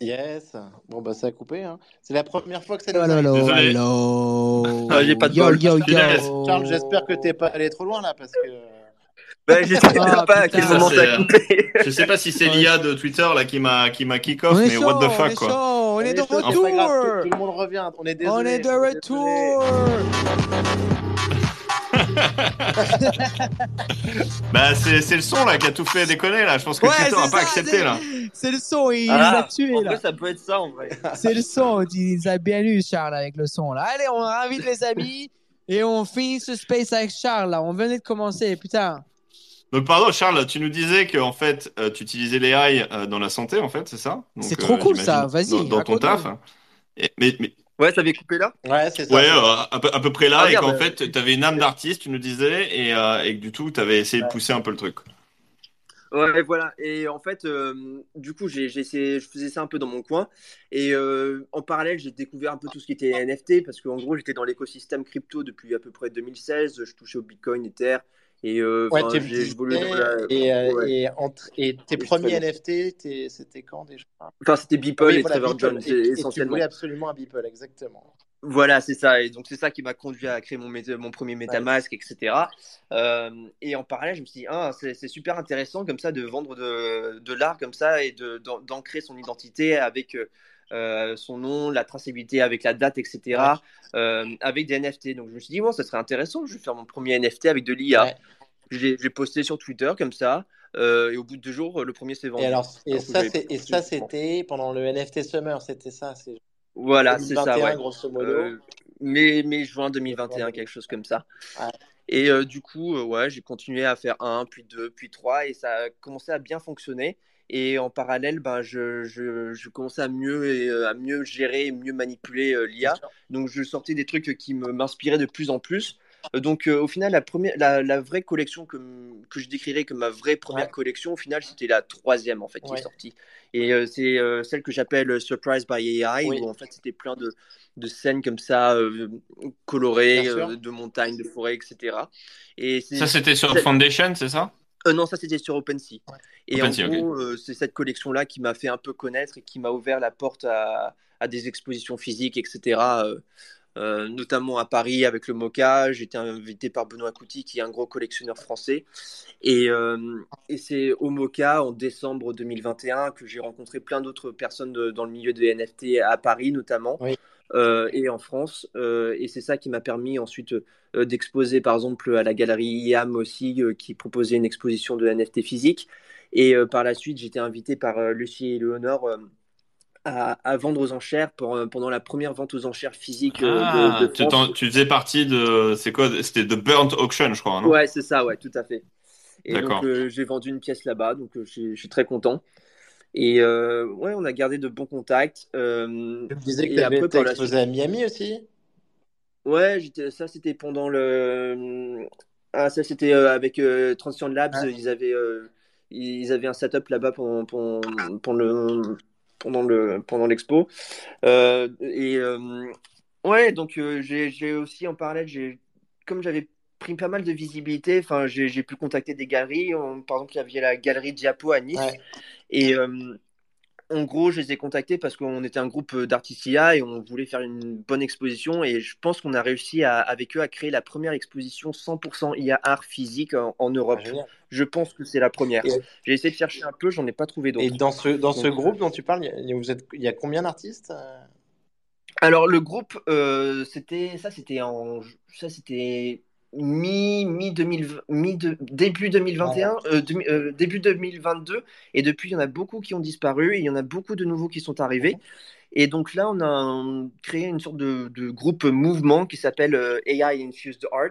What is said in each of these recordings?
Yes. Bon, bah, ça a coupé. Hein. C'est la première fois que ça nous arrive. hello, hello. Ah, j'ai pas de yo, bol. yo, Punaise. yo. Charles, j'espère que t'es pas allé trop loin là parce que. Ben, j'espère Ah, pas à quel moment Ça, a coupé. Je sais pas si c'est l'IA de Twitter là qui m'a qui m'a kick off, On mais chaud, what the on fuck est quoi. chaud, on est de grave, tout, retour. tout le monde revient. On est désolé. On est de désolé. retour. Bah c'est c'est le son là qui a tout fait déconner là. Je pense que Ouais, Twitter a c'est pas accepté c'est- là. C'est le son, il Ah, nous a tués en là. ça peut être ça en vrai. C'est le son, il nous a bien eu Charles avec le son là. Allez, on invite les amis et on finit ce space avec Charles là. On venait de commencer, putain. Donc pardon Charles, tu nous disais que en fait euh, tu utilisais l'AI euh, dans la santé en fait, c'est ça? Donc, C'est trop cool, ça. Vas-y, Dans, dans ton taf. Et- mais, mais Ouais, ça avait coupé là? Ouais, c'est ça. ouais, euh, à, peu, à peu près là Ah, et qu'en euh, fait tu avais une âme d'artiste, tu nous disais et, euh, et que du tout tu avais essayé de pousser un peu le truc. Ouais, voilà. Et en fait, euh, du coup, j'ai essayé, je faisais ça un peu dans mon coin. Et euh, en parallèle, j'ai découvert un peu tout ce qui était NFT parce qu'en gros, j'étais dans l'écosystème crypto depuis à peu près 2016. Je touchais au Bitcoin, Ether. Et euh, Ouais, enfin, tu me j'ai évolué disais, dans la- et, euh, ouais. et, entre- et tes Et premiers. NFT, c'était quand déjà? Enfin, c'était Beeple Oui, et voilà, Trevor Beeple. Jones, tu essentiellement. voulais absolument un Beeple, exactement. Voilà, c'est ça. Et donc, c'est ça qui m'a conduit à créer mon, premier MetaMask, etc. Euh, et en parallèle, je me suis dit, ah, c'est super intéressant comme ça de vendre de, de l'art comme ça et d'ancrer son identité avec euh, son nom, la traçabilité avec la date, etc. euh, avec des NFT. Donc, je me suis dit, bon, ça serait intéressant. Je vais faire mon premier NFT avec de l'IA. Ouais. J'ai posté sur Twitter comme ça. euh, et au bout de deux jours, le premier s'est vendu. Et alors, et ça, c'était pendant le NFT Summer, c'était ça, Voilà, c'est ça, 2021, ouais. grosso modo. Mai, mai, juin 2021, quelque chose comme ça. Et du coup, ouais, j'ai continué à faire un, puis deux, puis trois, et ça a commencé à bien fonctionner. Et en parallèle, ben, je, je, je commençais à mieux, et, euh, à mieux gérer, mieux manipuler euh, l'IA. Donc, je sortais des trucs qui me- m'inspiraient de plus en plus. Euh, Donc, euh, au final, la, première, la, la vraie collection que, que je décrirais comme ma vraie première Ouais. collection, au final, c'était la troisième en fait qui Ouais. est sortie. Et euh, c'est euh, celle que j'appelle euh, Surprise by AI, Oui. où en fait, c'était plein de, de scènes comme ça, euh, colorées, euh, de montagnes, de forêts, etc. Et Ça c'était sur Foundation, c'est ça? Euh, non, ça c'était sur OpenSea. Et OpenSea, en gros, euh, c'est cette collection-là qui m'a fait un peu connaître et qui m'a ouvert la porte à, à des expositions physiques, etc. euh, euh, notamment à Paris avec le MoCA. J'ai été invité par Benoît Couty, qui est un gros collectionneur français. Et, euh, et c'est au MoCA en décembre 2021 que j'ai rencontré plein d'autres personnes de- dans le milieu des NFT à Paris notamment. Oui. Euh, et en France. Euh, et c'est ça qui m'a permis ensuite euh, d'exposer par exemple à la galerie IAM aussi, qui proposait une exposition de NFT physique. Et par la suite, j'étais invité par Lucie et Léonore à, à vendre aux enchères pour, pendant la première vente aux enchères physiques euh, Ah, de, de tu, tu faisais partie de c'est quoi C'était de Burnt Auction, je crois, non? Ouais, c'est ça, ouais, tout à fait. Et donc, euh, j'ai vendu une pièce là-bas, donc euh, je suis très content. Et euh, ouais, on a gardé de bons contacts. Euh, Tu disais que tu avais été exposé à Miami aussi? Ouais, ça c'était pendant le. Ah, ça c'était euh, avec euh, Transition Labs. Ils avaient, euh, ils avaient un setup là-bas pendant, pendant, pendant le, pendant le, pendant l'expo. Et ouais, donc j'ai, j'ai aussi en parallèle, j'ai, comme j'avais pris pas mal de visibilité, j'ai, j'ai pu contacter des galeries. On- par exemple, il y avait la galerie Diapo à Nice. Ouais. Et euh, en gros, je les ai contactés parce qu'on était un groupe d'artistes IA et on voulait faire une bonne exposition. Et je pense qu'on a réussi à- avec eux à créer la première exposition 100% IA art physique en, en Europe. Ah. Je pense que c'est la première. Et- J'ai essayé de chercher un peu, j'en ai pas trouvé Et d'autres. dans ce, dans ce Donc, groupe dont tu parles, il y a, vous êtes, il y a combien d'artistes euh? Alors le groupe, euh, c'était ça, c'était en ça, c'était mi mi 2020, mi de- début 2021, euh, euh, début 2022, et depuis il y en a beaucoup qui ont disparu et il y en a beaucoup de nouveaux qui sont arrivés. Et donc là, on a un- créé une sorte de, de groupe mouvement qui s'appelle euh, AI Infused Art.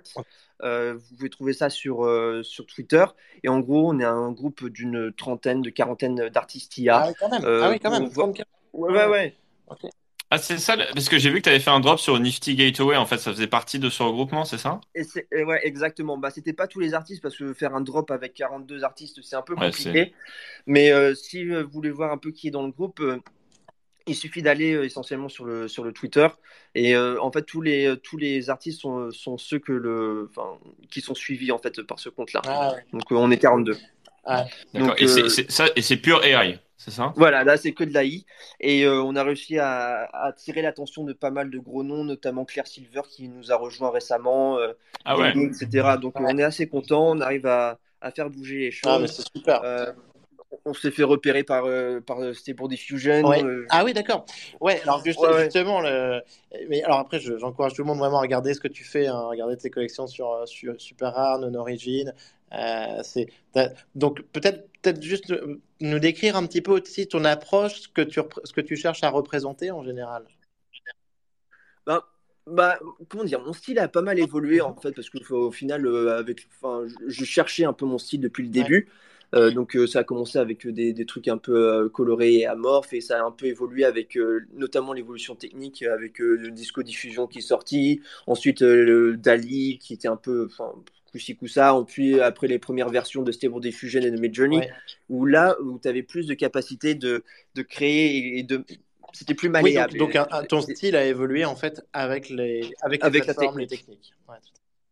Euh, vous pouvez trouver ça sur, euh, sur Twitter. Et en gros, on est un groupe d'une trentaine, de quarantaine d'artistes IA. Ah oui, quand même. Ah oui, quand même. voit- 34. Ouais, ouais, ouais. Ah, c'est ça, parce que j'ai vu que tu avais fait un drop sur Nifty Gateway, en fait, ça faisait partie de ce regroupement, c'est ça? Et c'est- et ouais, exactement. Bah, c'était pas tous les artistes parce que faire un drop avec 42 artistes, c'est un peu Ouais, compliqué. Mais euh, si vous voulez voir un peu qui est dans le groupe, euh, il suffit d'aller euh, essentiellement sur le, sur le Twitter. Et euh, en fait, tous les, tous les artistes sont, sont ceux que le, enfin, qui sont suivis en fait par ce compte-là. Ah, ouais. Donc euh, on est 42. D'accord. Et euh, c'est ça et c'est pur AI, c'est ça? Voilà, là c'est que de l'AI. Et euh, on a réussi à, à attirer l'attention de pas mal de gros noms, notamment Claire Silver qui nous a rejoint récemment, euh, Ah ouais. Etc. Donc on est assez content, on arrive à, à faire bouger les Ah, mais choses. c'est super. Euh, on s'est fait repérer par, euh, par c'était pour Diffusion. Ouais. euh, Ah oui, d'accord. Ouais, alors juste- Ouais, ouais. justement, le... mais alors après, je- j'encourage tout le monde vraiment à regarder ce que tu fais, hein, regarder tes collections sur, sur Super Rare, Non Origin. Euh, donc peut-être peut-être juste nous décrire un petit peu aussi ton approche, ce que tu ce que tu cherches à représenter en général. Bah, bah, comment dire, mon style a pas mal évolué en fait parce qu'au au final, euh, avec, enfin, je, je cherchais un peu mon style depuis le début. Euh, donc euh, ça a commencé avec des, des trucs un peu colorés et amorphes et ça a un peu évolué avec notamment l'évolution technique avec le disco diffusion qui est sorti, ensuite le Dali qui était un peu, coup-ci coup-ça, puis après les premières versions de Stable Diffusion et de Midjourney Ouais. où là où tu avais plus de capacité de, de créer et de c'était plus Oui, malléable. donc, donc un- un- ton style a évolué en fait avec les avec les Avec la plateformes, les technique. techniques. Ouais,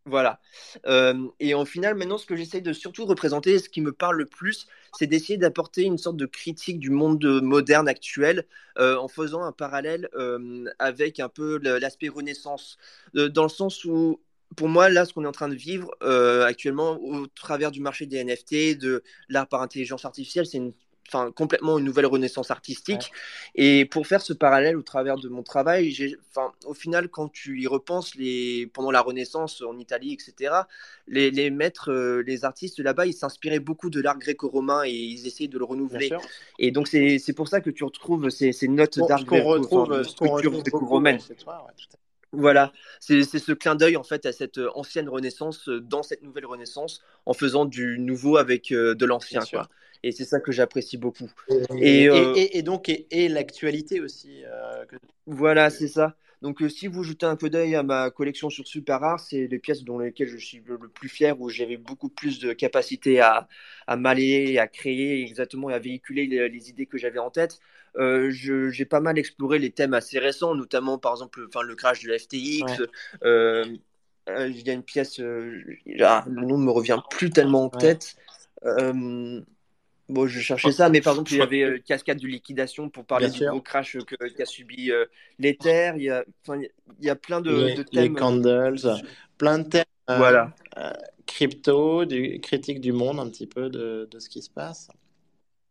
Voilà. Euh, et en final, maintenant, ce que j'essaie de surtout représenter, ce qui me parle le plus, c'est d'essayer d'apporter une sorte de critique du monde moderne actuel euh, en faisant un parallèle euh, avec un peu l'aspect Renaissance, Euh, dans le sens où, pour moi, là, ce qu'on est en train de vivre euh, actuellement au travers du marché des NFT, de l'art par intelligence artificielle, c'est une Enfin, complètement une nouvelle renaissance artistique. Et pour faire ce parallèle au travers de mon travail, enfin, au final, quand tu y repenses, les, pendant la Renaissance en Italie, etc., les, les maîtres, euh, les artistes là-bas, ils s'inspiraient beaucoup de l'art gréco-romain et ils essayaient de le renouveler. Et donc, c'est, pour ça que tu retrouves ces, ces notes Bon, d'art gréco-romaine. ouais. Voilà, c'est c'est ce clin d'œil en fait à cette euh, ancienne Renaissance euh, dans cette nouvelle Renaissance en faisant du nouveau avec euh, de l'ancien. Et c'est ça que j'apprécie beaucoup. Et, Et, euh, et- et donc et, et l'actualité aussi. euh, que- Voilà, c'est ça. Donc, euh, si vous jetez un coup d'œil à ma collection sur Super Rare, c'est les pièces dont lesquelles je suis le, plus fier, où j'avais beaucoup plus de capacité à, à m'aller, à créer exactement et à véhiculer les, les idées que j'avais en tête. Euh, j'ai pas mal exploré les thèmes assez récents, notamment par exemple enfin, le crash de la FTX. Ouais. Euh, il y a une pièce, euh, ah, le nom ne me revient plus tellement en tête. Bon, je cherchais ça, mais par exemple, il y avait euh, Cascade de liquidation pour parler Bien du sûr. gros crash que- qu'a subi euh, l'Ether. Il y a, enfin, il y a plein de, les, de les thèmes. candles, plein de thèmes euh, Voilà. crypto, du critique du monde un petit peu de, de ce qui se passe.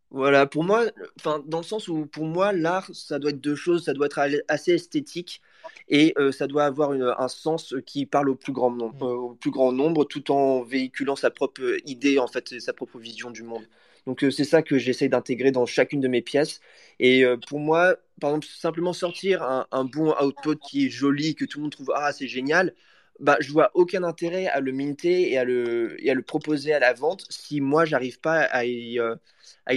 Voilà, pour moi, enfin, dans le sens où pour moi, l'art, ça doit être deux choses. Ça doit être assez esthétique et euh, ça doit avoir une- un sens qui parle au plus grand nombre, euh, au plus grand nombre, tout en véhiculant sa propre idée, en fait, sa propre vision du monde. Donc euh, c'est ça que j'essaye d'intégrer dans chacune de mes pièces. Et euh, pour moi, par exemple, simplement sortir un, bon output qui est joli, que tout le monde trouve ah c'est génial, bah je vois aucun intérêt à le minter et à le à le proposer à la vente si moi j'arrive pas à y, euh,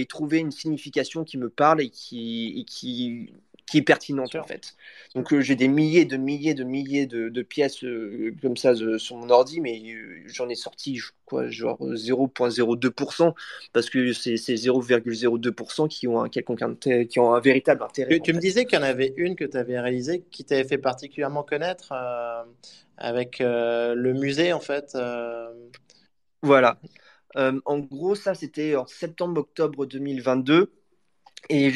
trouver une signification qui me parle et qui qui est pertinente en fait. Donc euh, j'ai des milliers de milliers de milliers de, de pièces euh, comme ça euh, sur mon ordi, mais j'en ai sorti je- quoi, genre 0,02% parce que c'est c'est 0,02% qui ont un quelconque qui ont un véritable intérêt. Tu, me disais qu'il y en avait une que tu avais réalisée qui t'avait fait particulièrement connaître avec le musée en fait. Voilà. En gros, ça c'était en septembre-octobre 2022 et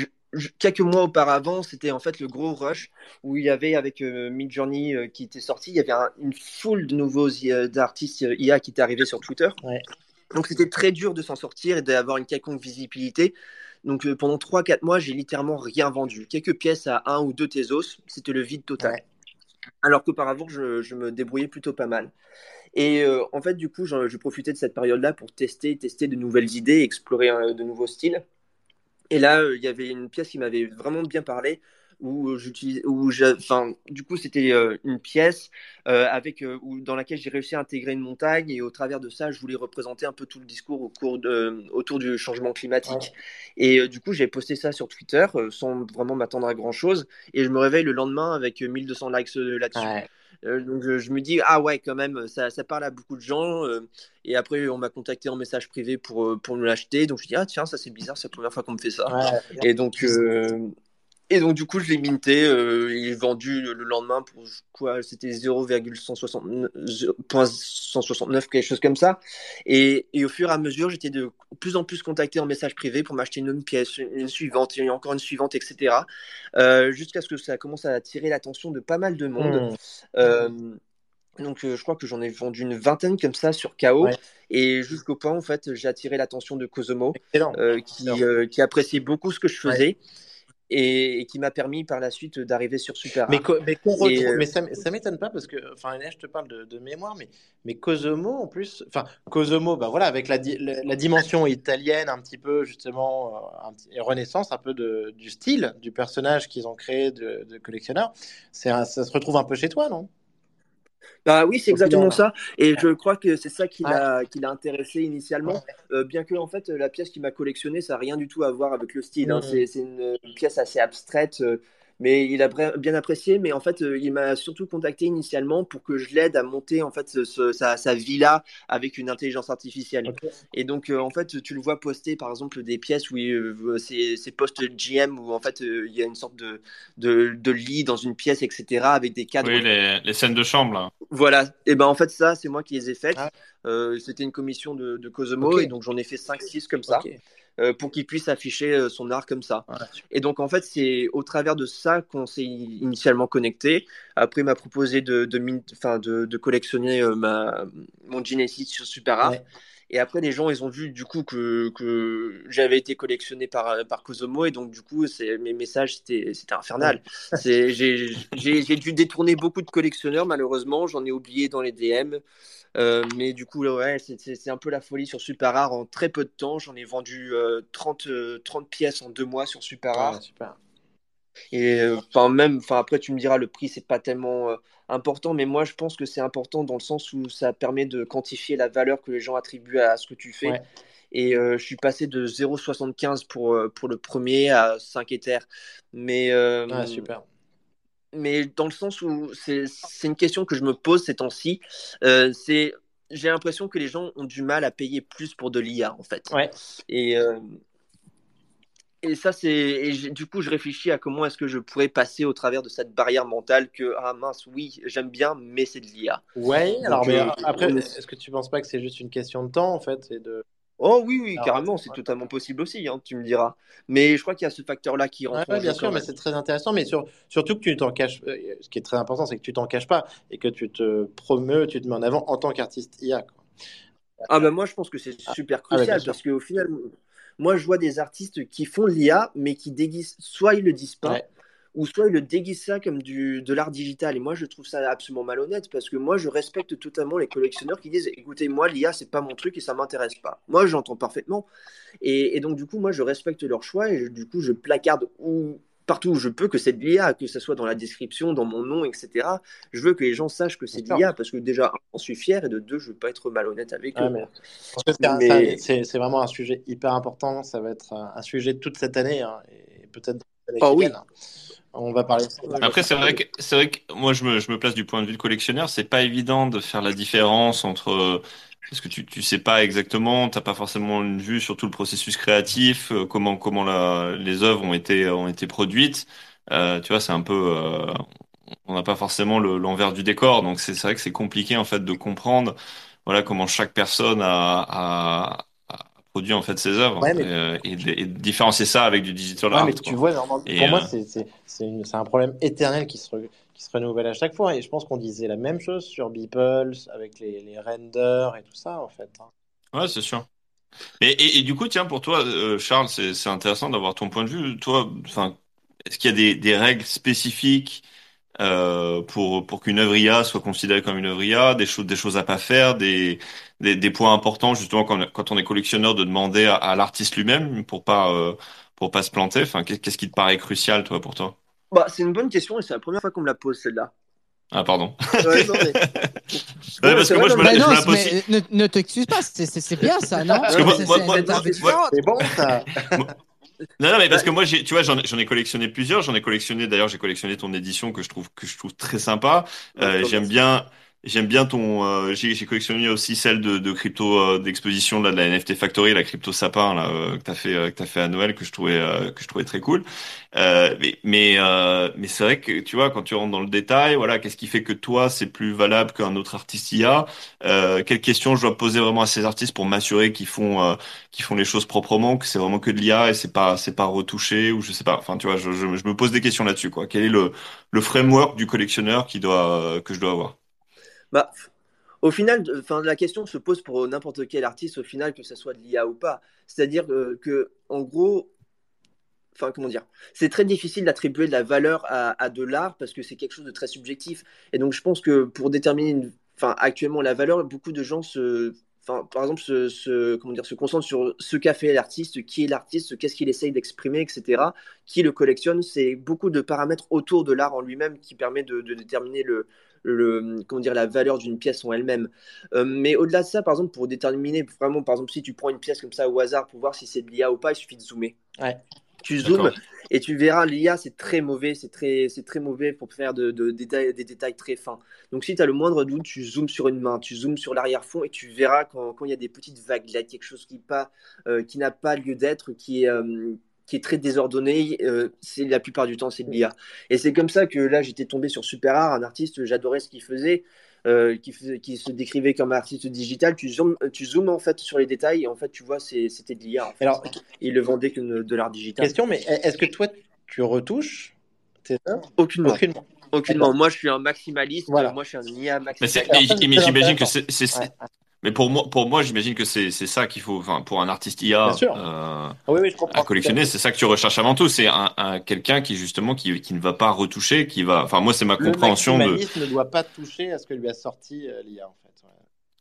quelques mois auparavant, c'était en fait le gros rush où il y avait avec euh, Midjourney euh, qui était sorti, il y avait un- une foule de nouveaux euh, IA qui étaient arrivés sur Twitter. Ouais. Donc c'était très dur de s'en sortir et d'avoir une quelconque visibilité. Donc euh, pendant 3-4 mois, j'ai littéralement rien vendu. Quelques pièces à un ou deux Tezos, c'était le vide total. Ouais. Alors qu'auparavant, je, je me débrouillais plutôt pas mal. Et en fait, du coup, je, je profitais de cette période-là pour tester, tester de nouvelles idées, explorer de nouveaux styles. Et là, euh, il y avait une pièce qui m'avait vraiment bien parlé, où j'utilisais, où j'ai- enfin, du coup, c'était euh, une pièce euh, avec, euh, où, dans laquelle j'ai réussi à intégrer une montagne, et au travers de ça, je voulais représenter un peu tout le discours au cours de, autour du changement climatique. Et euh, du coup, j'ai posté ça sur Twitter, euh, sans vraiment m'attendre à grand-chose, et je me réveille le lendemain avec euh, 1200 likes euh, là-dessus. ouais. Euh, donc je, me dis ah ouais quand même ça, ça parle à beaucoup de gens euh, et après on m'a contacté en message privé pour, euh, pour me l'acheter donc je dis ah tiens ça c'est bizarre c'est la première fois qu'on me fait ça Ouais. et donc Et donc, du coup, je l'ai minté. Euh, il est vendu le lendemain pour quoi C'était 0,169, quelque chose comme ça. Et, et, au fur et à mesure, j'étais de plus en plus contacté en message privé pour m'acheter une, pièce, une suivante, et encore une suivante, etc. Euh, Jusqu'à ce que ça commence à attirer l'attention de pas mal de monde. Mmh. Euh, donc, je crois que j'en ai vendu une vingtaine comme ça sur KO. Et jusqu'au point, en fait, j'ai attiré l'attention de qui, euh, qui, appréciait beaucoup ce que je faisais. Et, qui m'a permis par la suite d'arriver sur Super Mais, mais, mais ça, ça m'étonne pas parce que, enfin, là, je te parle de, mémoire, mais, mais Kosomo en plus, enfin, Kosomo, bah voilà, avec la, la, dimension italienne un petit peu, justement, et renaissance un peu de, du style du personnage qu'ils ont créé de, de collectionneur, ça se retrouve un peu chez toi, non? Bah oui, c'est exactement ça. Et je crois que c'est ça qui l'a intéressé initialement. Euh, bien que en fait, la pièce qu'il m'a collectionnée, ça n'a rien du tout à voir avec le style. Hein. Mm. C'est une, pièce assez abstraite. Mais il a bien apprécié. Mais en fait, euh, il m'a surtout contacté initialement pour que je l'aide à monter en fait sa, villa avec une intelligence artificielle. Et donc, euh, en fait, tu le vois poster par exemple des pièces où euh, c'est post GM où en fait il y a une sorte de, de, lit dans une pièce, etc. avec des cadres. Oui, les, scènes de chambre là. Voilà. Et ben en fait, ça, c'est moi qui les ai faites. Ah. C'était une commission de, de Cosmo et donc j'en ai fait 5-6 comme ça. Pour qu'il puisse afficher euh, son art comme ça. et donc, en fait, c'est au travers de ça qu'on s'est initialement connecté. Après, il m'a proposé de, de, de, de, collectionner euh, ma, mon Genesis sur Super Art. Et après, les gens, ils ont vu du coup que, que j'avais été collectionné par, par. Et donc, du coup, mes messages, c'était infernal. J'ai dû détourner beaucoup de collectionneurs, malheureusement. J'en ai oublié dans les DM. Euh, mais du coup, ouais, c'est un peu la folie sur Super Rare. En très peu de temps, j'en ai vendu 30, euh, 30 euh, pièces en deux mois sur Super Rare. super. Et enfin même, enfin après tu me diras le prix c'est pas tellement important, mais moi je pense que c'est important dans le sens où ça permet de quantifier la valeur que les gens attribuent à ce que tu fais. Et je suis passé de 0,75 pour, pour le premier à 5 Ethers. Mais, super mais dans le sens où c'est une question que je me pose ces temps-ci. Euh, c'est j'ai l'impression que les gens ont du mal à payer plus pour de l'IA en fait. Ouais. Et euh, et ça c'est du coup je réfléchis à comment est-ce que je pourrais passer au travers de cette barrière mentale que ah mince oui j'aime bien mais c'est de l'IA. Ouais. Alors mais euh, après est-ce que tu penses pas que c'est juste une question de temps en fait et de Oh oui, oui, carrément, c'est totalement possible aussi, hein, tu me diras. Mais je crois qu'il y a ce facteur-là qui rentre. Ouais, bien sûr, mais c'est très intéressant. Mais surtout que tu t'en caches. Euh, ce qui est très important, c'est que tu t'en caches pas et que tu te promeus, tu te mets en avant en tant qu'artiste IA. Ah ben moi, je pense que c'est ah, super ah crucial parce qu'au final, moi, je vois des artistes qui font l'IA, mais qui déguisent. Soit ils le disent pas ou soit ils le déguisent ça comme du, de l'art digital. Et moi, je trouve ça absolument malhonnête parce que moi, je respecte totalement les collectionneurs qui disent écoutez, moi, l'IA, c'est pas mon truc et ça m'intéresse pas. Moi, j'entends parfaitement. Et, donc, du coup, moi, je respecte leur choix et du coup, je placarde où, partout où je peux que c'est de l'IA, que ce soit dans la description, dans mon nom, etc. Je veux que les gens sachent que c'est de l'IA parce que déjà, un, je suis fier et de deux, je veux pas être malhonnête avec eux. C'est vraiment un sujet hyper important. Ça va être un, sujet de toute cette année hein, et peut-être. Oh oui. Hein. On va parler. Après, c'est vrai que c'est vrai que moi, je me, je me place du point de vue de collectionneur. C'est pas évident de faire la différence entre parce que tu tu sais pas exactement, t'as pas forcément une vue sur tout le processus créatif, euh, comment comment la, les œuvres ont été ont été produites. Euh, tu vois, c'est un peu euh, on n'a pas forcément l'envers du décor, donc c'est vrai que c'est compliqué en fait de comprendre voilà comment chaque personne a, a, produit en fait ses œuvres euh, et, et, différencier ça avec du digital art. Mais tu vois, pour moi, euh, c'est un problème éternel qui se, qui se renouvelle à chaque fois. Et je pense qu'on disait la même chose sur Beeple, avec les, les, renders et tout ça, en fait. Hein. Ouais, c'est sûr. Et, et, du coup, tiens, pour toi, euh, Charles, c'est intéressant d'avoir ton point de vue. Toi, enfin, est-ce qu'il y a des, des règles spécifiques euh, pour pour qu'une œuvre IA soit considérée comme une œuvre IA, des choses des choses à pas faire, des des, des points importants justement quand, quand on est collectionneur de demander à, à l'artiste lui-même pour pas euh, pour pas se planter. Enfin, qu'est-ce qui te paraît crucial toi pour toi? Bah, c'est une bonne question et c'est la première fois qu'on me la pose celle-là. Ah pardon. Ouais, non, mais... ouais, parce que moi je me la, non, je me la pose. Ne, ne t'excuse pas, c'est bien ça, non? C'est bon ça. Non, non, mais parce que moi, tu vois, j'en ai collectionné plusieurs. J'en ai collectionné, d'ailleurs, j'ai collectionné ton édition que je trouve que je trouve très sympa. Euh, J'aime bien, J'aime bien ton. euh, j'ai j'ai collectionné aussi celle de, de crypto euh, d'exposition là de la NFT Factory, la crypto sapin là euh, que t'as fait euh, que t'as fait à Noël que je trouvais euh, que je trouvais très cool. Euh, mais mais euh, mais c'est vrai que tu vois quand tu rentres dans le détail, voilà, qu'est-ce qui fait que toi c'est plus valable qu'un autre artiste IA euh, Quelles questions je dois poser vraiment à ces artistes pour m'assurer qu'ils font euh, qu'ils font les choses proprement, que c'est vraiment que de l'IA et c'est pas c'est pas retouché ou je sais pas. Enfin tu vois, je, je, je me pose des questions là-dessus quoi. Quel est le le framework du collectionneur qui doit euh, que je dois avoir? Bah, au final, enfin, la question se pose pour n'importe quel artiste, au final, que ce soit de l'IA ou pas. C'est-à-dire euh, que, en gros, enfin, comment dire, c'est très difficile d'attribuer de la valeur à, de l'art parce que c'est quelque chose de très subjectif. Et donc, je pense que pour déterminer, enfin, actuellement la valeur, beaucoup de gens se, enfin, par exemple, se, comment dire, se concentrent sur ce qu'a fait l'artiste, qui est l'artiste, qu'est-ce qu'il essaye d'exprimer, etc. Qui le collectionne, c'est beaucoup de paramètres autour de l'art en lui-même qui permet de déterminer le, le, comment dire, la valeur d'une pièce en elle-même. Euh, mais au-delà de ça, par exemple, pour déterminer vraiment, par exemple, si tu prends une pièce comme ça au hasard pour voir si c'est de l'IA ou pas, il suffit de zoomer. Ouais. Tu zoomes et tu verras, l'IA, c'est très mauvais, c'est très, c'est très mauvais pour faire de, de- détails- des détails très fins. Donc, si tu as le moindre doute, tu zoomes sur une main, tu zoomes sur l'arrière-fond et tu verras quand, quand il y a des petites vaguelettes, quelque chose qui, pas, euh, qui n'a pas lieu d'être, qui est, euh, qui est très désordonné, euh, c'est la plupart du temps, c'est de l'IA. Et c'est comme ça que là, j'étais tombé sur Super Art, un artiste, j'adorais ce qu'il faisait. euh, qui, se décrivait comme artiste digital, tu zoomes, tu zoomes en fait sur les détails et en fait tu vois c'est- c'était de l'IA. en fait. Alors, Il le vendait comme de l'art digital. question, mais est-ce que toi, tu retouches tes œuvres? Aucunement. Aucunement. Aucunement. Moi, je suis un maximaliste. Voilà. Moi, je suis un IA maximaliste. mais, j'imagine que c'est, c'est- Ouais. Mais pour moi, pour moi, j'imagine que c'est, c'est ça qu'il faut, enfin, pour un artiste IA, Bien sûr. euh, Ah oui, oui, je comprends. à collectionner, c'est ça que tu recherches avant tout. C'est un, un- quelqu'un qui, justement, qui, qui ne va pas retoucher, qui va, enfin, moi, c'est ma Le compréhension de, ne doit pas toucher à ce que lui a sorti euh, l'IA, en fait. ouais.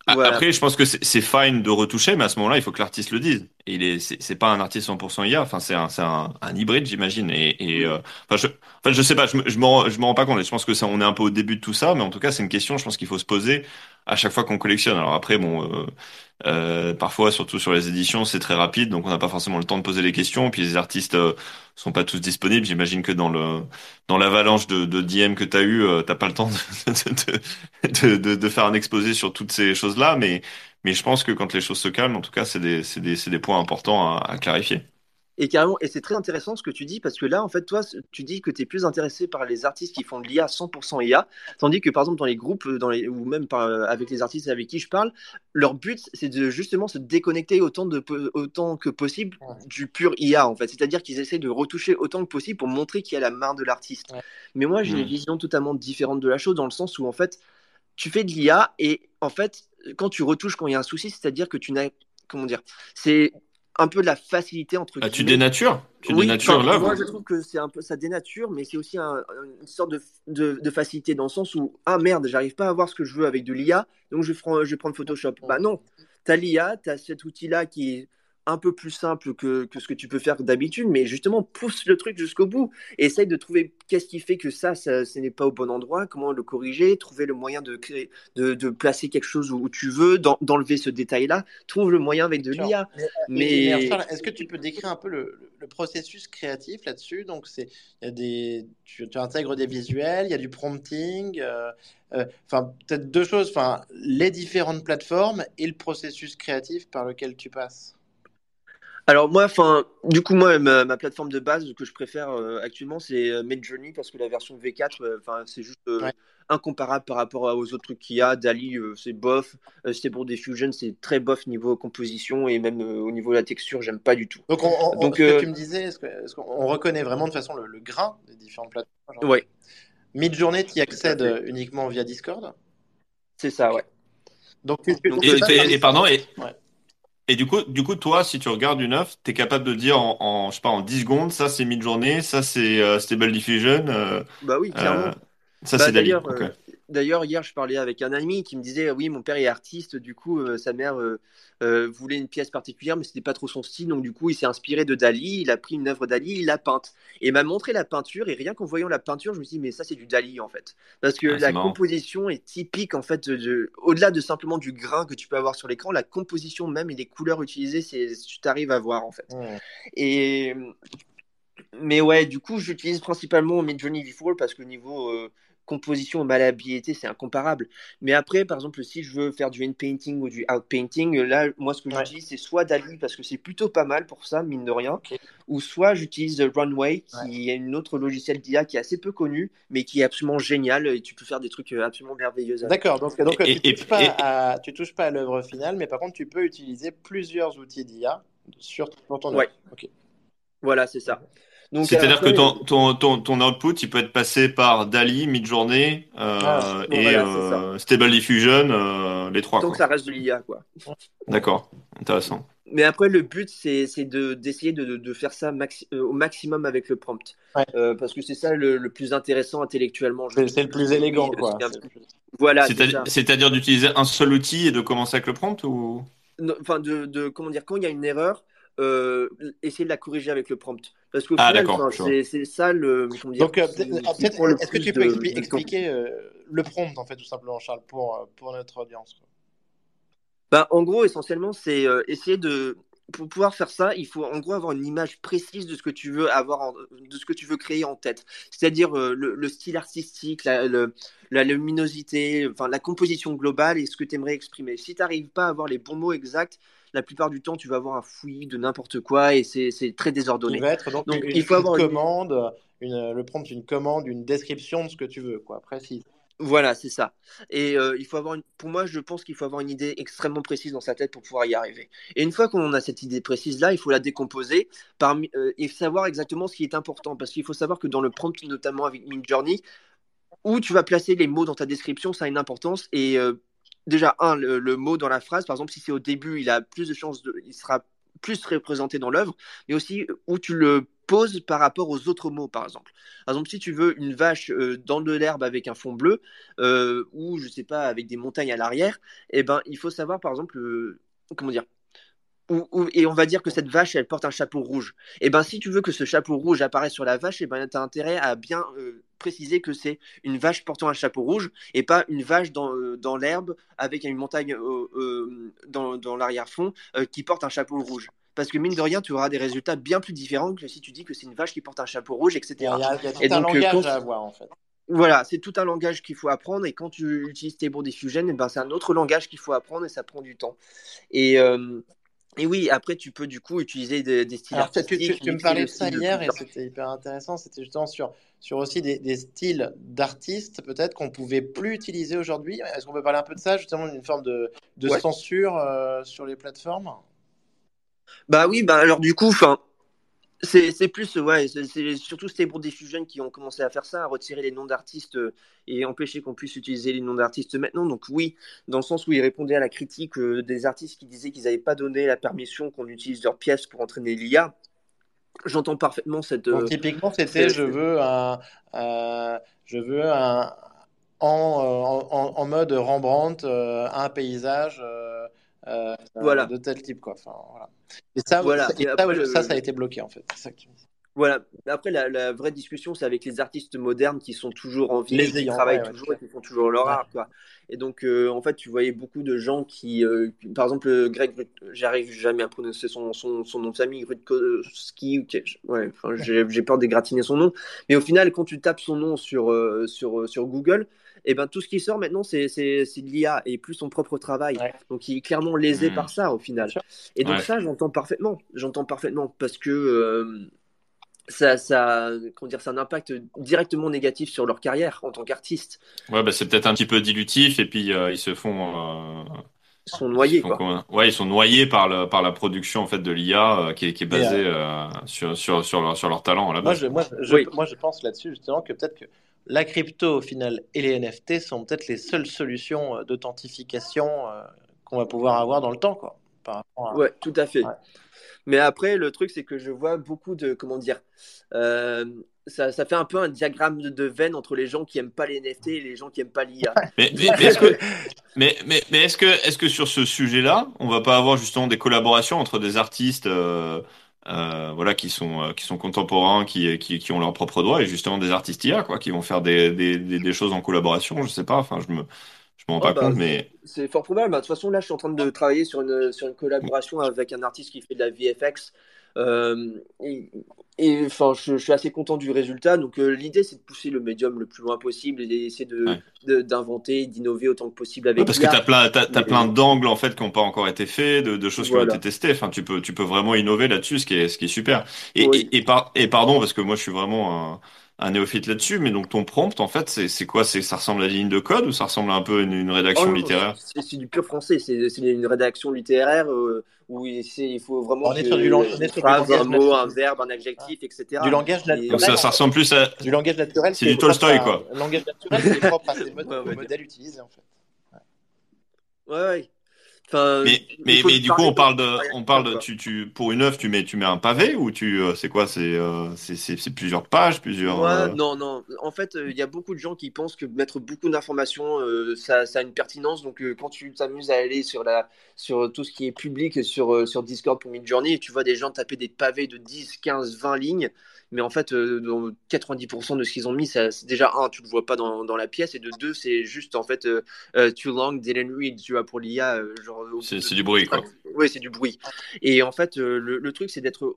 Voilà. Après, je pense que c'est c'est fine de retoucher, mais à ce moment-là, il faut que l'artiste le dise. Et il est, c'est pas un artiste 100% IA, enfin, c'est un, c'est un, un hybride, j'imagine. Et, et euh, enfin, je, enfin, je sais pas, je rends, je me rends pas compte. Je pense que ça, on est un peu au début de tout ça, mais en tout cas, c'est une question, je pense qu'il faut se poser à chaque fois qu'on collectionne. Alors après, bon, euh, euh, parfois, surtout sur les éditions, c'est très rapide, donc on n'a pas forcément le temps de poser les questions. Puis les artistes euh, sont pas tous disponibles. J'imagine que dans le, dans l'avalanche de, de DM que t'as eu, euh, t'as pas le temps de, de, faire un exposé sur toutes ces choses-là, mais mais je pense que quand les choses se calment, en tout cas, c'est des, des, des points importants à clarifier. Et carrément, et c'est très intéressant ce que tu dis, parce que là, en fait, toi, tu dis que tu es plus intéressé par les artistes qui font de l'IA 100% IA, tandis que, par exemple, dans les groupes, euh, dans les, ou même par, euh, avec les artistes avec qui je parle, leur but, c'est de justement se déconnecter autant, de, autant que possible Ouais. du pur IA, en fait. C'est-à-dire qu'ils essaient de retoucher autant que possible pour montrer qu'il y a la main de l'artiste. Ouais. Mais moi, j'ai une vision totalement différente de la chose, dans le sens où, en fait, tu fais de l'IA et, en fait, quand tu retouches quand il y a un souci, c'est-à-dire que tu n'as, comment dire, c'est un peu de la facilité entre Ah, tu dénatures, tu Oui, dénatures l'œuvre? Moi, je trouve que c'est un peu ça dénature, mais c'est aussi un- une sorte de, de, de facilité dans le sens où ah merde, j'arrive pas à voir ce que je veux avec de l'IA, donc je, prends- je vais prendre Photoshop. Bah non, t'as l'IA, t'as cet outil-là qui est un peu plus simple que, que ce que tu peux faire d'habitude, mais justement pousse le truc jusqu'au bout. Essaye de trouver qu'est-ce qui fait que ça, ça ce n'est pas au bon endroit, comment le corriger, trouver le moyen de créer, de, de placer quelque chose où tu veux, d'en- d'enlever ce détail-là. Trouve le moyen avec de l'IA. Mais, Mais- mais Charles, est-ce que tu peux décrire un peu le, processus créatif là-dessus? Donc, c'est, des, tu, tu intègres des visuels, il y a du prompting, euh, euh, enfin, peut-être deux choses, enfin, les différentes plateformes et le processus créatif par lequel tu passes. Alors moi, enfin, du coup moi ma, ma plateforme de base que je préfère euh, actuellement c'est euh, Midjourney parce que la version V4, euh, enfin c'est juste euh, Ouais. incomparable par rapport aux autres trucs qu'il y a. Dali euh, c'est bof, euh, Stable Diffusion c'est très bof niveau composition et même euh, au niveau de la texture j'aime pas du tout. Donc, on, on- Donc, ce que tu me disais, est-ce, qu'on reconnaît vraiment de façon le, le grain des différentes plateformes Ouais, Midjourney, tu y accèdes uniquement via Discord? c'est ça, ouais. Donc, Et, pardon, et, Ouais. Et du coup, du coup, toi, si tu regardes une œuvre, t'es capable de dire en, en, je sais pas, en 10 secondes, ça c'est mid-journée, ça c'est euh, Stable Diffusion, euh, Bah oui, clairement. euh, ça Bah, c'est Dali. d'ailleurs, Ok. D'ailleurs, hier, je parlais avec un ami qui me disait, oui, mon père est artiste, du coup, euh, sa mère euh, euh, voulait une pièce particulière, mais c'était pas trop son style, donc du coup, il s'est inspiré de Dali, il a pris une œuvre Dali, il l'a peinte. Et il m'a montré la peinture, et rien qu'en voyant la peinture, je me suis dit, mais ça, c'est du Dali, en fait. Parce que Ah, la marrant. composition est typique, en fait, de, au-delà de simplement du grain que tu peux avoir sur l'écran, la composition même et les couleurs utilisées, c'est, tu t'arrives à voir, en fait. Mmh. Et mais ouais, du coup, j'utilise principalement Midjourney V4 parce que niveau euh, composition et malléabilité, c'est incomparable. Mais après, par exemple, si je veux faire du in-painting ou du out-painting, là, moi, ce que Ouais. j'utilise, c'est soit Dali, parce que c'est plutôt pas mal pour ça, mine de rien, ou soit j'utilise Runway, qui est une autre logiciel d'IA qui est assez peu connu, mais qui est absolument génial, et tu peux faire des trucs euh, absolument merveilleux. avec. D'accord, donc, donc Et- tu et- touches pas et- à, tu touches pas à l'œuvre finale, mais par contre, tu peux utiliser plusieurs outils d'IA sur dans ton œuvre. Ouais. Ok. Voilà, c'est ça. Donc, C'est-à-dire après, que ton, ton, ton, ton output, il peut être passé par DALI, Midjourney euh, Ah, bon, et voilà, euh, Stable Diffusion, euh, les trois. Que ça reste de l'IA, quoi. D'accord, intéressant. Mais après, le but, c'est c'est de- d'essayer de, de, de faire ça maxi- euh, au maximum avec le prompt. Ouais. Euh, parce que c'est ça le, le plus intéressant intellectuellement. je C'est le plus élégant, quoi. plus- Voilà. C'est-à-dire d'utiliser un seul outil et de commencer avec le prompt ou? Enfin, de, de- comment dire, quand il y a une erreur, euh, essayer de la corriger avec le prompt. Parce qu'au Ah, c'est ça le. Dire, Donc, euh, est-ce que tu peux de- de expliquer euh, le prompt, en fait, tout simplement, Charles, pour, pour notre audience quoi. Bah, en gros, essentiellement, c'est euh, essayer de. Pour pouvoir faire ça, il faut en gros avoir une image précise de ce que tu veux avoir, en- de ce que tu veux créer en tête. C'est-à-dire euh, le, le style artistique, la, le- la luminosité, enfin la composition globale et ce que tu aimerais exprimer. Si tu n'arrives pas à avoir les bons mots exacts, la plupart du temps, tu vas avoir un fouillis de n'importe quoi et c'est très Il désordonné. va être donc, Donc, une, il faut une avoir une- commande, une, le prompt, une commande, une description de ce que tu veux, quoi, précise. Voilà, c'est ça. Et euh, il faut avoir une... pour moi, je pense qu'il faut avoir une idée extrêmement précise dans sa tête pour pouvoir y arriver. Et une fois qu'on a cette idée précise là, il faut la décomposer parmi... euh, et savoir exactement ce qui est important. Parce qu'il faut savoir que dans le prompt, notamment avec Midjourney, où tu vas placer les mots dans ta description, ça a une importance. Et euh, déjà, un, le, mot dans la phrase, par exemple, si c'est au début, il a plus de chances de, il sera plus représenté dans l'œuvre, mais aussi où tu le poses par rapport aux autres mots, par exemple. Par exemple, si tu veux une vache euh, dans de l'herbe avec un fond bleu, euh, ou je sais pas, avec des montagnes à l'arrière, eh ben, il faut savoir, par exemple, euh, comment dire, et on va dire que cette vache, elle porte un chapeau rouge. Et ben, si tu veux que ce chapeau rouge apparaisse sur la vache, et ben, tu as intérêt à bien préciser que c'est une vache portant un chapeau rouge et pas une vache dans, euh, dans l'herbe avec une montagne euh, euh, dans, dans l'arrière-fond qui porte un chapeau rouge. Parce que mine de rien, tu auras des résultats bien plus différents que si tu dis que c'est une vache qui porte un chapeau rouge, etc. Il y a, il y tout Et un donc, langage quand- à avoir, en fait. Voilà, c'est tout un langage qu'il faut apprendre et quand tu utilises Stable Diffusion, eh ben, c'est un autre langage qu'il faut apprendre et ça prend du temps. Et, euh, et oui, après tu peux du coup utiliser des, des styles Alors, tu, tu- artistiques. tu- tu me parlais de ça hier et c'était hyper intéressant. C'était justement sur, sur aussi des, des styles d'artistes, peut-être qu'on pouvait plus utiliser aujourd'hui. Est-ce qu'on peut parler un peu de ça, justement, d'une forme de, de Ouais. censure euh, sur les plateformes? Bah oui, bah alors du coup, enfin, c'est plus, ouais, c'est surtout Stable Diffusion qui ont commencé à faire ça, à retirer les noms d'artistes euh, et empêcher qu'on puisse utiliser les noms d'artistes maintenant. Donc oui, dans le sens où ils répondaient à la critique euh, des artistes qui disaient qu'ils n'avaient pas donné la permission qu'on utilise leurs pièces pour entraîner l'IA. J'entends parfaitement cette. Donc, euh, typiquement, c'était je veux un, euh, je veux un, en, en, en mode Rembrandt, euh, un paysage euh, Voilà. de tel type, quoi. Enfin, voilà. Et ça, Voilà. ça- et Et ça, après, le- ça, ça a été bloqué, en fait. Ça. Voilà. Après, la, la vraie discussion, c'est avec les artistes modernes qui sont toujours en vie, Les qui travaillent ouais, ouais, toujours et qui font toujours leur Ouais. art, quoi. Et donc, euh, en fait, tu voyais beaucoup de gens qui, euh, qui- par exemple, Greg, j'arrive jamais à prononcer son, son, son nom de famille, Rutkowski, ouais, j'ai j'ai peur d'égratigner son nom. Mais au final, quand tu tapes son nom sur, euh, sur, sur Google, et ben, tout ce qui sort maintenant, c'est c'est- c'est de l'IA et plus son propre travail. Ouais. Donc, il est clairement lésé Mhm. par ça, au final. Et donc, Ouais. ça, j'entends parfaitement. J'entends parfaitement parce que. euh, ça, ça, comment dire, ça a un impact directement négatif sur leur carrière en tant qu'artiste. Ouais, bah, c'est peut-être un petit peu dilutif et puis euh, ils se font, euh, Ils sont ils noyés, quoi. comment- Ouais, ils sont noyés par le, par la production en fait de l'IA euh, qui est, qui est basée euh, sur, sur, sur, leur, sur leur talent à la Moi, base. je, moi, je, Oui. moi, je pense là-dessus, justement, que peut-être que la crypto, au final, et les NFT sont peut-être les seules solutions euh, d'authentification euh, qu'on va pouvoir avoir dans le temps, quoi. Par rapport à... Ouais, tout à fait. Ouais. Mais après, le truc, c'est que je vois beaucoup de, comment dire, euh, ça, ça fait un peu un diagramme de, de veine entre les gens qui aiment pas les NFT et les gens qui aiment pas l'IA. Mais, mais, mais est-ce que, mais, mais, mais est-ce que, sur ce sujet-là, on va pas avoir justement des collaborations entre des artistes, euh, euh, voilà, qui sont, euh, qui sont contemporains, qui, qui, qui ont leurs propres droits, et justement des artistes IA, quoi, qui vont faire des, des, des, des choses en collaboration, je sais pas, enfin, je me, je me rends Oh, pas bah, compte, mais C'est fort probable. Bah, De toute façon, là, je suis en train de travailler sur une, sur une collaboration avec un artiste qui fait de la VFX. Et enfin, je, suis assez content du résultat. Donc, euh, l'idée, c'est de pousser le médium le plus loin possible et d'essayer de, d'inventer, d'innover autant que possible avec. parce que tu as plein, as, plein d'angles en fait qui n'ont pas encore été faits, de, choses qui ont été testées. Enfin, tu peux, tu peux vraiment innover là-dessus, ce qui est, ce qui est super. Et, et, par, et pardon, parce que moi, je suis vraiment un un néophyte là-dessus, mais donc ton prompt, en fait, c'est quoi? C'est ça ressemble à une ligne de code ou ça ressemble un peu à une, rédaction oh, littéraire? C'est du pur français, c'est une rédaction littéraire euh, où il faut vraiment. On est sur du, langage, un mot, un verbe, un adjectif, etc. Du langage naturel. Donc ça, ça, ressemble plus à. Du langage naturel. C'est du Tolstoy, quoi. Le langage naturel, c'est propre à ces modèles utilisés, en fait. Ouais, ouais mais mais, mais du coup, on parle de, on parle de, tu, tu, pour une œuvre, tu mets, tu mets un pavé ou tu, euh, c'est quoi, c'est, euh, c'est, plusieurs pages, plusieurs. Ouais, euh, Non, non. En fait, il y a beaucoup de gens qui pensent que mettre beaucoup d'informations, ça, ça, a une pertinence. Donc, quand tu t'amuses à aller sur la, sur tout ce qui est public, sur, sur Discord pour Midjourney, tu vois des gens taper des pavés de 10, 15, 20 lignes mais en fait, euh, dans 90% de ce qu'ils ont mis, c'est déjà un, tu le vois pas dans, dans, la pièce, et de deux, c'est juste en fait euh, euh, too long, didn't read, tu vois, pour l'IA. genre, c'est du bruit, quoi. Oui, c'est du bruit. Et en fait, le, le truc, c'est d'être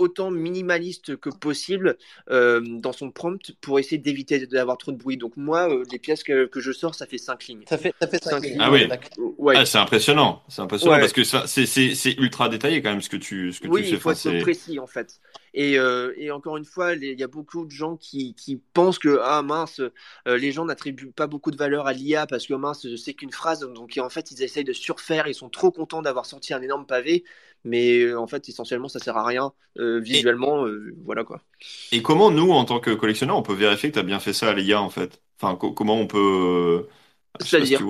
autant minimaliste que possible dans son prompt pour essayer d'éviter d'avoir trop de bruit. Donc moi, les pièces que, que, je sors, ça fait 5 lignes. Ça fait, ça fait 5 lignes. Ah oui, ouais. Ah, c'est impressionnant. C'est impressionnant parce que c'est ultra détaillé quand même ce que tu, ce que oui, tu sais. il faut être précis en fait. Et, euh, et, encore une fois, il y a beaucoup de gens qui, qui pensent que ah mince, euh, les gens n'attribuent pas beaucoup de valeur à l'IA parce que mince, c'est qu'une phrase. Donc en fait, ils essayent de surfaire. Ils sont trop contents d'avoir sorti un énorme pavé, mais euh, en fait, essentiellement, ça sert à rien visuellement. voilà quoi. Et comment nous, en tant que collectionneurs, on peut vérifier que tu as bien fait ça à l'IA en fait? Enfin, comment on peut C'est-à-dire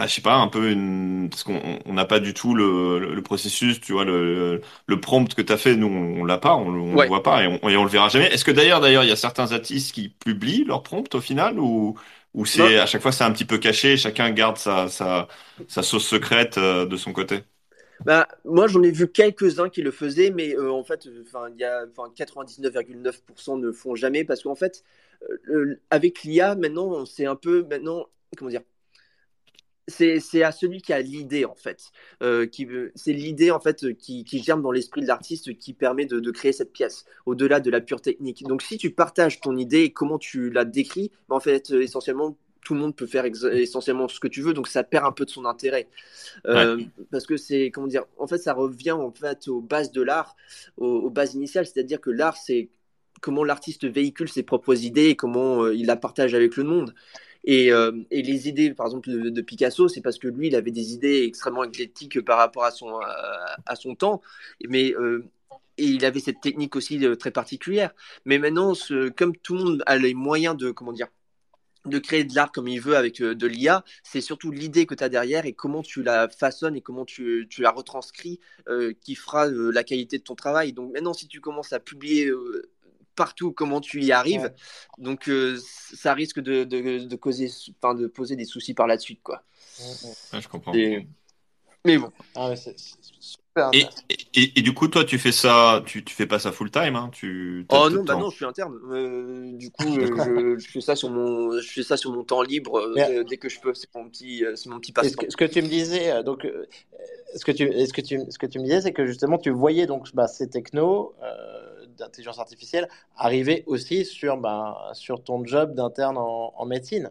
bah, je sais pas, un peu une, parce qu'on n'a pas du tout le, le, processus, tu vois, le, le prompt que tu as fait, nous, on, l'a pas, on, le voit pas et on, et on le verra jamais. Est-ce que d'ailleurs, d'ailleurs, il y a certains artistes qui publient leur prompt au final ou, ou c'est, à chaque fois, c'est un petit peu caché, chacun garde sa, sa, sa sauce secrète euh, de son côté? Bah, moi, j'en ai vu quelques-uns qui le faisaient, mais euh, en fait, il y a, enfin, 99,9% ne font jamais parce qu'en fait, euh, avec l'IA, maintenant, c'est un peu, maintenant, comment dire, c'est à celui qui a l'idée en fait. Euh, c'est l'idée en fait qui, germe dans l'esprit de l'artiste qui permet de, créer cette pièce, au-delà de la pure technique. Donc si tu partages ton idée et comment tu la décris, ben, en fait euh, essentiellement tout le monde peut faire essentiellement ce que tu veux, donc ça perd un peu de son intérêt. Euh, parce que c'est, comment dire, en fait, ça revient en fait aux bases de l'art, aux, bases initiales, c'est-à-dire que l'art, c'est comment l'artiste véhicule ses propres idées et comment il la partage avec le monde. Euh, et, les idées, par exemple, de, Picasso, c'est parce que lui, il avait des idées extrêmement éclectiques par rapport à son, à, son temps. Mais euh, et il avait cette technique aussi euh, très particulière. Mais maintenant, comme tout le monde a les moyens de, comment dire, de créer de l'art comme il veut avec de l'IA, c'est surtout l'idée que tu as derrière et comment tu la façonnes et comment tu, tu la retranscris qui fera la qualité de ton travail. Donc maintenant, si tu commences à publier partout comment tu y arrives. Donc euh, ça risque de, de, causer, enfin, de poser des soucis par la suite. Quoi. je comprends. Mais bon. Ah et, et, du coup, toi, tu fais ça, tu, tu fais pas ça full time, hein tu, Oh non, bah non, je suis interne. Euh, du coup, euh, je, fais ça sur mon, je fais ça sur mon temps libre dès que je peux. C'est mon petit, c'est mon petit passe. Ce, ce, que tu me disais, donc, ce que tu, ce que tu, ce que tu me disais, c'est que justement, tu voyais donc bah, ces technos d'intelligence artificielle arriver aussi sur, ben, sur ton job d'interne en, médecine.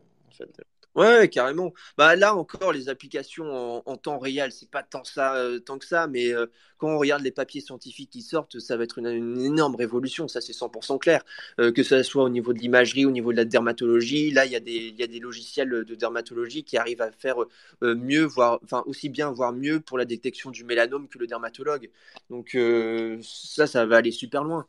Ouais, carrément. Bah là encore, les applications en, temps réel, c'est pas tant ça, euh, tant que ça, mais euh, quand on regarde les papiers scientifiques qui sortent, ça va être une, énorme révolution. Ça, c'est 100% clair. Euh, que ce soit au niveau de l'imagerie, au niveau de la dermatologie, là, il y a des, y a des logiciels de dermatologie qui arrivent à faire mieux, voire, enfin aussi bien, voire mieux pour la détection du mélanome que le dermatologue. Donc ça, ça va aller super loin.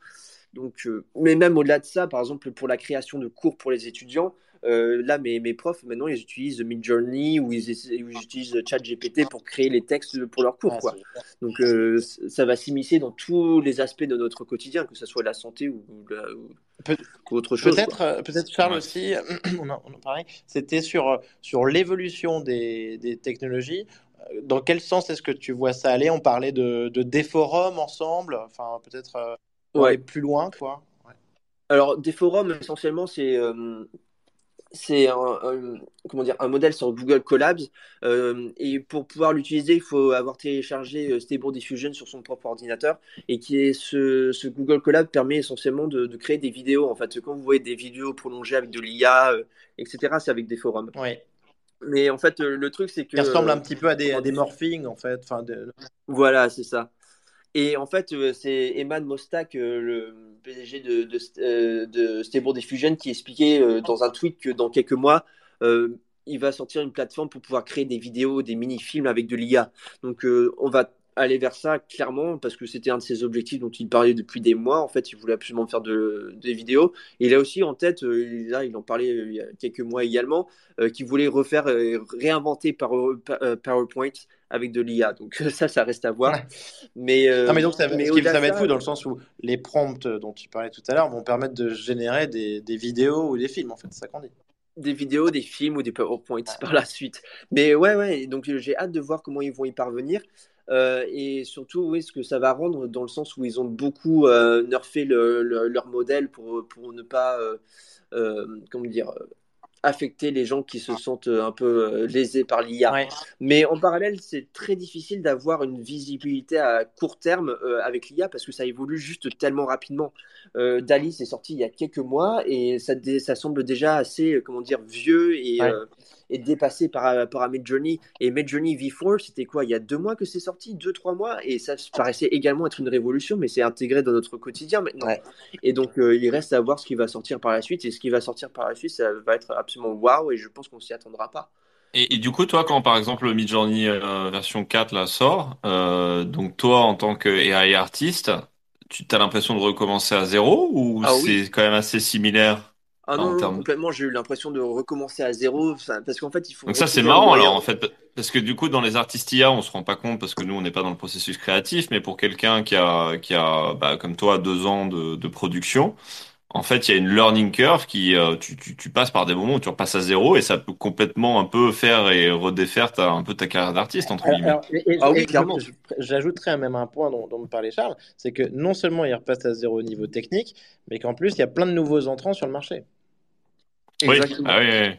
Donc, mais même au-delà de ça, par exemple, pour la création de cours pour les étudiants. Euh, là, mes, mes, profs, maintenant, ils utilisent Midjourney ou ils, utilisent ChatGPT pour créer les textes pour leurs cours. Ah, quoi. Donc, euh, ça va s'immiscer dans tous les aspects de notre quotidien, que ce soit la santé ou, autre chose. Peut-être, euh, peut-être Charles aussi, on en, parlait, c'était sur, sur l'évolution des, des, technologies. Dans quel sens est-ce que tu vois ça aller? On parlait de, de des forums ensemble, enfin peut-être aller plus loin, quoi. Alors, des forums, essentiellement, c'est c'est un, comment dire, un modèle sur Google Collabs. Euh, et pour pouvoir l'utiliser, il faut avoir téléchargé euh, Stable Diffusion sur son propre ordinateur. Et qui est ce, ce Google Collab permet essentiellement de, de, créer des vidéos. En fait, quand vous voyez des vidéos prolongées avec de l'IA, euh, etc., c'est avec des forums. Oui. Mais en fait, le truc, c'est que. Ça ressemble un petit peu à des, à des morphings, en fait. Enfin, de... Voilà, c'est ça. Et en fait, c'est Eman Mostak, le PDG de, de, de Stable Diffusion, qui expliquait dans un tweet que dans quelques mois, il va sortir une plateforme pour pouvoir créer des vidéos, des mini-films avec de l'IA. Donc, on va aller vers ça clairement parce que c'était un de ses objectifs dont il parlait depuis des mois. En fait, il voulait absolument faire de, des vidéos. Et il a aussi en tête, là, il en parlait il y a quelques mois également, qu'il voulait refaire, réinventer par, PowerPoint avec de l'IA. Donc ça, ça reste à voir. Mais, non, mais donc ça, mais ce qui, ça va être fou dans le sens où les prompts dont tu parlais tout à l'heure vont permettre de générer des, des vidéos ou des films, en fait, c'est ça qu'on dit des vidéos, des films ou des PowerPoints par la suite. Mais ouais, ouais, donc j'ai hâte de voir comment ils vont y parvenir. Euh, et surtout, oui, ce que ça va rendre dans le sens où ils ont beaucoup euh, nerfé le, leur modèle pour, pour ne pas, euh, euh comment dire, affecter les gens qui se sentent un peu lésés par l'IA. Mais en parallèle, c'est très difficile d'avoir une visibilité à court terme euh, avec l'IA parce que ça évolue juste tellement rapidement. Euh, Dali, c'est sorti il y a quelques mois et ça, ça semble déjà assez, comment dire, vieux et, et dépassé par rapport à Midjourney. Et Midjourney V4, c'était quoi Il y a deux mois que c'est sorti, deux, trois mois, et ça paraissait également être une révolution, mais c'est intégré dans notre quotidien maintenant. Et donc, euh, il reste à voir ce qui va sortir par la suite, et ce qui va sortir par la suite, ça va être absolument waouh, et je pense qu'on s'y attendra pas. Et, du coup, toi, quand par exemple le Midjourney euh, version 4 là, sort, euh, donc toi en tant que AI artiste, tu as l'impression de recommencer à zéro ou ah c'est quand même assez similaire? Ah non, complètement, j'ai eu l'impression de recommencer à zéro. Parce qu'en fait, il faut. Donc, ça, c'est marrant alors, en fait. Parce que du coup, dans les artistes IA, on se rend pas compte parce que nous, on n'est pas dans le processus créatif. Mais pour quelqu'un qui a, qui a bah, comme toi, deux ans de, de production, en fait, il y a une learning curve qui, euh, tu, tu, tu, passes par des moments où tu repasses à zéro et ça peut complètement un peu faire et redéfaire ta, un peu ta carrière d'artiste, entre guillemets. ah oui, clairement. J'ajouterais même un point dont, dont me parlait Charles, c'est que non seulement il repasse à zéro au niveau technique, mais qu'en plus, il y a plein de nouveaux entrants sur le marché. Exactement. Ah oui,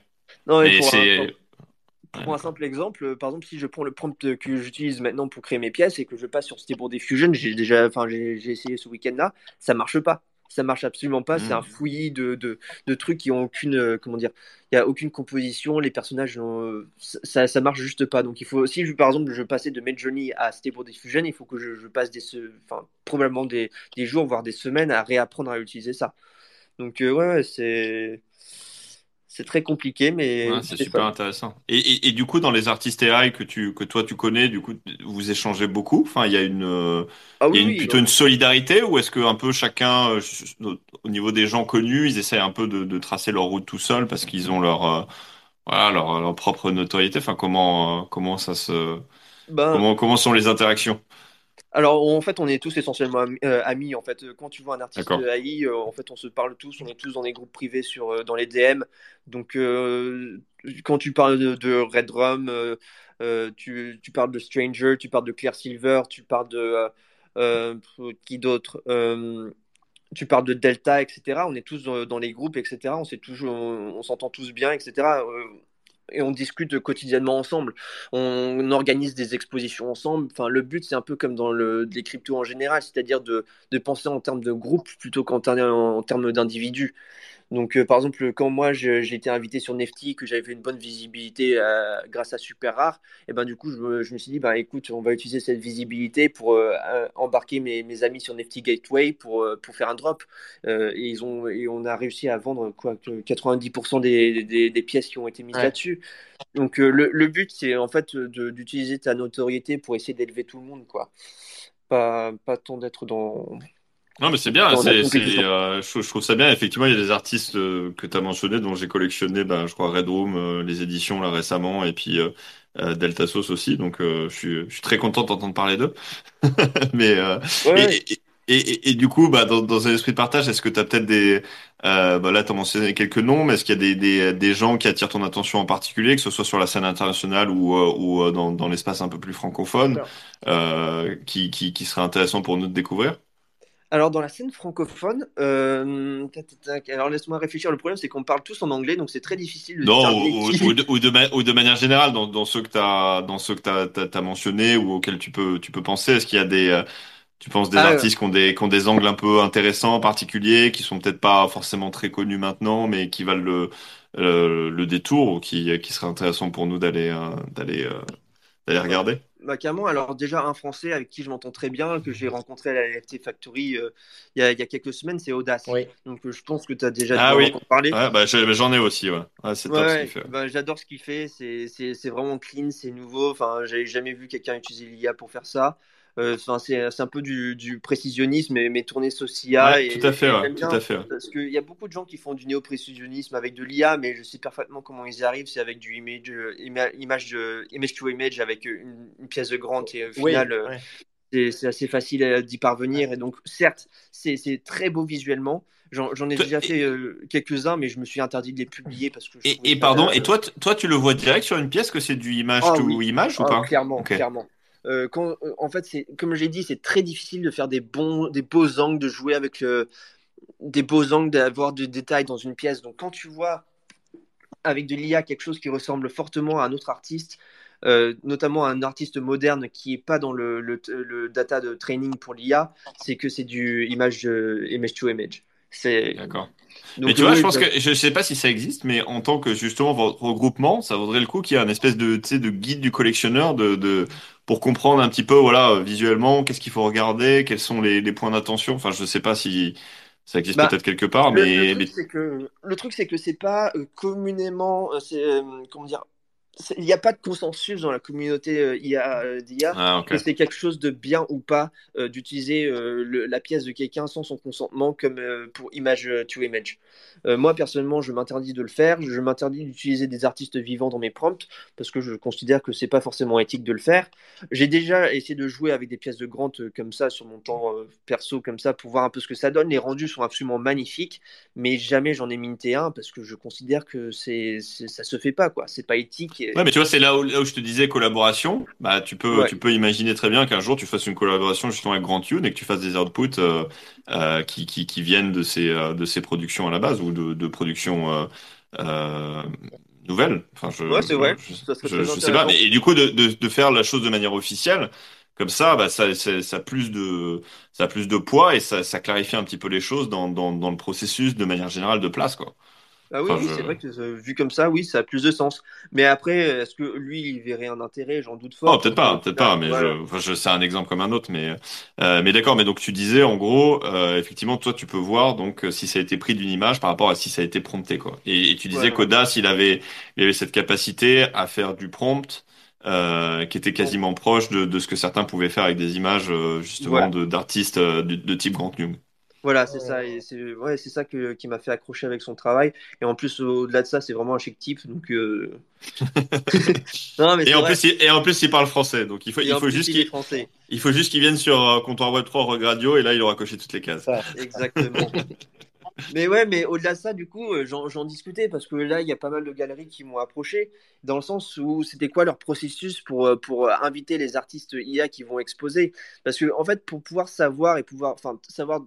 Non, pour, un, pour, un, simple exemple, par exemple, si je prends le prompt que j'utilise maintenant pour créer mes pièces et que je passe sur Stable Diffusion, j'ai déjà, enfin, j'ai essayé ce week-end-là, ça marche pas ça marche absolument pas. C'est un hmm. fouillis de, de, de, trucs qui ont aucune, euh, comment dire, il y a aucune composition. Les personnages, euh, ça, ça marche juste pas. Donc il faut, si par exemple je passais de Midjourney à Stable Diffusion, il faut que je, je passe des, enfin probablement des, des, jours voire des semaines à réapprendre à utiliser ça. Donc euh, ouais, c'est c'est très compliqué, mais c'est super intéressant. Et, et, et, du coup, dans les artistes AI que tu que toi tu connais, du coup, vous échangez beaucoup? Enfin, il y a une, euh, ah y a une, plutôt une solidarité, ou est-ce que un peu chacun, euh, au niveau des gens connus, ils essayent un peu de, de tracer leur route tout seul parce qu'ils ont leur euh, voilà leur, leur, propre notoriété? Enfin, comment comment ça se ben comment comment sont les interactions? Alors en fait, on est tous essentiellement euh, amis. En fait, quand tu vois un artiste AI, euh, en fait, on se parle tous. On est tous dans des groupes privés sur euh, dans les DM. Donc quand tu parles de, Red Rum, tu, tu, parles de Stranger, tu parles de Claire Silver, tu parles de qui d'autre tu parles de Delta, etc. On est tous dans, les groupes, etc. On toujours, on s'entend tous bien, etc et on discute quotidiennement ensemble. On organise des expositions ensemble. Enfin, le but, c'est un peu comme dans le, les cryptos en général, c'est-à-dire de, penser en termes de groupe plutôt qu'en en termes d'individus. Donc, euh, par exemple, quand moi j'ai été invité sur Nifty, que j'avais fait une bonne visibilité euh, grâce à Super Rare, et ben du coup, je me, je me, suis dit, bah, écoute, on va utiliser cette visibilité pour euh, embarquer mes, mes, amis sur Nifty Gateway pour, pour faire un drop. et, ils ont, et on a réussi à vendre quoi, 90% des, des, des, pièces qui ont été mises là-dessus. Donc, le, le, but, c'est en fait d'utiliser ta notoriété pour essayer d'élever tout le monde, quoi. Pas, pas tant d'être dans non, mais c'est bien. C'est, euh, je, je, trouve ça bien. Effectivement, il y a des artistes euh, que tu as mentionnés, dont j'ai collectionné, ben, je crois, Red Room, euh, les éditions là récemment, et puis Delta Sauce aussi. Donc, je suis, je, suis, très content d'entendre parler d'eux. mais ouais. et, et, et, et, du coup, bah, dans, dans un esprit de partage, est-ce que tu as peut-être des... bah là, tu as mentionné quelques noms, mais est-ce qu'il y a des, des, des, gens qui attirent ton attention en particulier, que ce soit sur la scène internationale ou, ou dans, dans l'espace un peu plus francophone, qui, qui, qui serait intéressant pour nous de découvrir? Alors, dans la scène francophone, euh, tac, tac, tac. alors laisse-moi réfléchir. Le problème, c'est qu'on parle tous en anglais, donc c'est très difficile de Non, ou, ou de, ou de ma- ou de manière générale, dans, dans ceux que t'as, dans ceux que t'as, t'as, t'as mentionnés ou auxquels tu peux, tu peux penser, est-ce qu'il y a des, euh, tu penses des Ah, euh, artistes qui ont des, qui ont des angles un peu intéressants, particuliers, qui sont peut-être pas forcément très connus maintenant, mais qui valent le, le détour ou qui, qui seraient intéressants pour nous d'aller, d'aller, d'aller regarder? Bah, carrément. Alors, déjà, un Français avec qui je m'entends très bien, que j'ai rencontré à la NFT Factory euh, il y a, il y a quelques semaines, c'est Audace. Oui. Donc, euh, je pense que tu as déjà dû Ah en oui. Ouais, bah, j'ai- j'en ai aussi, ouais. Ouais, c'est Ouais, top ce ouais, qu'il fait. bah, j'adore ce qu'il fait, c'est vraiment clean, c'est nouveau, enfin, j'avais jamais vu quelqu'un utiliser l'IA pour faire ça. Euh, Enfin, c'est c'est un peu du, du précisionnisme, mais, mais tourné sauce IA. Ouais, tout à fait, et ouais, tout à fait. ouais. parce qu'il y a beaucoup de gens qui font du néo-précisionnisme avec de l'IA, mais je sais parfaitement comment ils y arrivent, c'est avec du image, euh, ima- image, de- image to image, avec une, une pièce de grande, et au Oui, final, euh, ouais. c'est c'est assez facile euh, d'y parvenir. Et donc, certes, c'est c'est très beau visuellement. J'en j'en ai Toi- déjà fait euh, quelques-uns, mais je me suis interdit de les publier parce que je Et, et pardon, euh, et toi, t- toi, tu le vois direct sur une pièce que c'est du image Ah to oui. image ou Ah, pas? clairement, Ok. clairement. Euh, euh, en fait, comme j'ai dit, c'est très difficile de faire des bons, des beaux angles, de jouer avec le- des beaux angles, d'avoir du détail dans une pièce. Donc, quand tu vois avec de l'IA quelque chose qui ressemble fortement à un autre artiste, euh, notamment un artiste moderne qui est pas dans le, le, data de training pour l'IA, c'est que c'est du image, euh, image to image. C'est D'accord. donc Mais tu vois, je pense que je sais pas si ça existe, mais en tant que justement votre regroupement, ça vaudrait le coup qu'il y ait un espèce de, de guide du collectionneur de, de pour comprendre un petit peu, voilà, visuellement, qu'est-ce qu'il faut regarder, quels sont les, les points d'attention. Enfin, je sais pas si ça existe Bah, peut-être quelque part, Le, mais, le truc, c'est que le truc, c'est que c'est pas euh, communément, euh, c'est euh, comment dire, il n'y a pas de consensus dans la communauté euh, IA, euh, d'IA ah que c'est quelque chose de bien ou pas euh, d'utiliser euh, la pièce de quelqu'un sans son consentement comme pour image to image. Moi personnellement, je m'interdis de le faire. Je m'interdis d'utiliser des artistes vivants dans mes prompts parce que je considère que c'est pas forcément éthique de le faire. J'ai déjà essayé de jouer avec des pièces de Grant comme ça sur mon temps perso comme ça pour voir un peu ce que ça donne. Les rendus sont absolument magnifiques, mais jamais j'en ai minté un parce que je considère que c'est- ça se fait pas quoi. C'est pas éthique. Et- Ouais, mais tu vois, c'est là où, là où je te disais collaboration. Bah, tu peux, Ouais. tu peux imaginer très bien qu'un jour tu fasses une collaboration justement avec Grand Tune et que tu fasses des outputs euh, euh, qui, qui, qui viennent de ces, euh, de ces productions à la base ou de, de productions euh, euh, nouvelles. Enfin, je, Ouais, c'est vrai. je, je, sais pas. Mais, et du coup, de, de, de faire la chose de manière officielle, comme ça, bah, ça, ça, ça a plus de, ça a plus de poids et ça, ça clarifie un petit peu les choses dans, dans, dans le processus de manière générale de place, quoi. Ah oui, Enfin, oui, je- c'est vrai que euh, vu comme ça, oui, ça a plus de sens. Mais après, est-ce que lui, il verrait un intérêt? J'en doute fort. Oh, peut-être pas, peut-être pas, mais voilà. je, c'est un exemple comme un autre, mais, euh, mais d'accord. Mais donc tu disais, en gros, euh, effectivement, toi, tu peux voir donc si ça a été pris d'une image par rapport à si ça a été prompté, quoi. Et, et tu disais qu'Audace, il avait, il avait cette capacité à faire du prompt, euh, qui était quasiment proche de, de ce que certains pouvaient faire avec des images, euh, justement, Voilà. de d'artistes euh, de, de type Grant Young. Voilà, c'est ça. Et c'est ouais, c'est ça que, qui m'a fait accrocher avec son travail. Et en plus, au-delà de ça, c'est vraiment un chic type. Donc, euh... non, mais Et en vrai. plus, il, et en plus, il parle français, donc il faut, Et il faut plus, juste qu'il, français. il faut juste qu'il vienne sur euh, comptoir web 3 Radio et là, il aura coché toutes les cases. Ça. Exactement. mais ouais, mais au-delà de ça, du coup, euh, j'en j'en discutais parce que là, il y a pas mal de galeries qui m'ont approché dans le sens où c'était quoi leur processus pour, euh, pour inviter les artistes IA qui vont exposer? Parce que, en fait, pour pouvoir savoir et pouvoir, enfin, savoir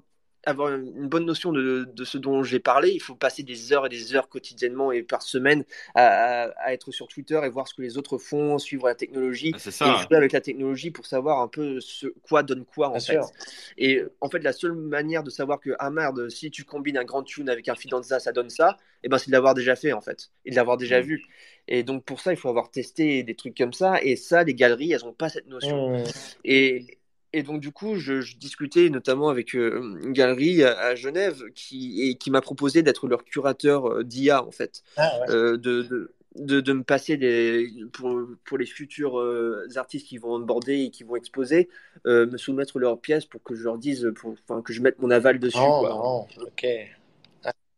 avoir une bonne notion de, de ce dont j'ai parlé, il faut passer des heures et des heures quotidiennement et par semaine à, à- à être sur Twitter et voir ce que les autres font, suivre la technologie Ah, et ça. jouer avec la technologie pour savoir un peu ce quoi donne quoi en Bien fait. sûr. Et en fait, la seule manière de savoir que, ah merde, si tu combines un grand tune avec un fidanza, ça donne ça, et ben c'est de l'avoir déjà fait en fait, et de l'avoir déjà Mm. vu. Et donc pour ça, il faut avoir testé des trucs comme ça, et ça, les galeries, elles ont pas cette notion. Mmh. Et, et donc du coup, je, je discutais notamment avec euh, une galerie à, à Genève qui, et, qui m'a proposé d'être leur curateur euh, d'IA en fait Ah, ouais. euh, de, de, de, de me passer des, pour, pour les futurs euh, artistes qui vont onboarder et qui vont exposer, euh, me soumettre leurs pièces pour que je leur dise, pour, que je mette mon aval dessus. Non, quoi. non, ok.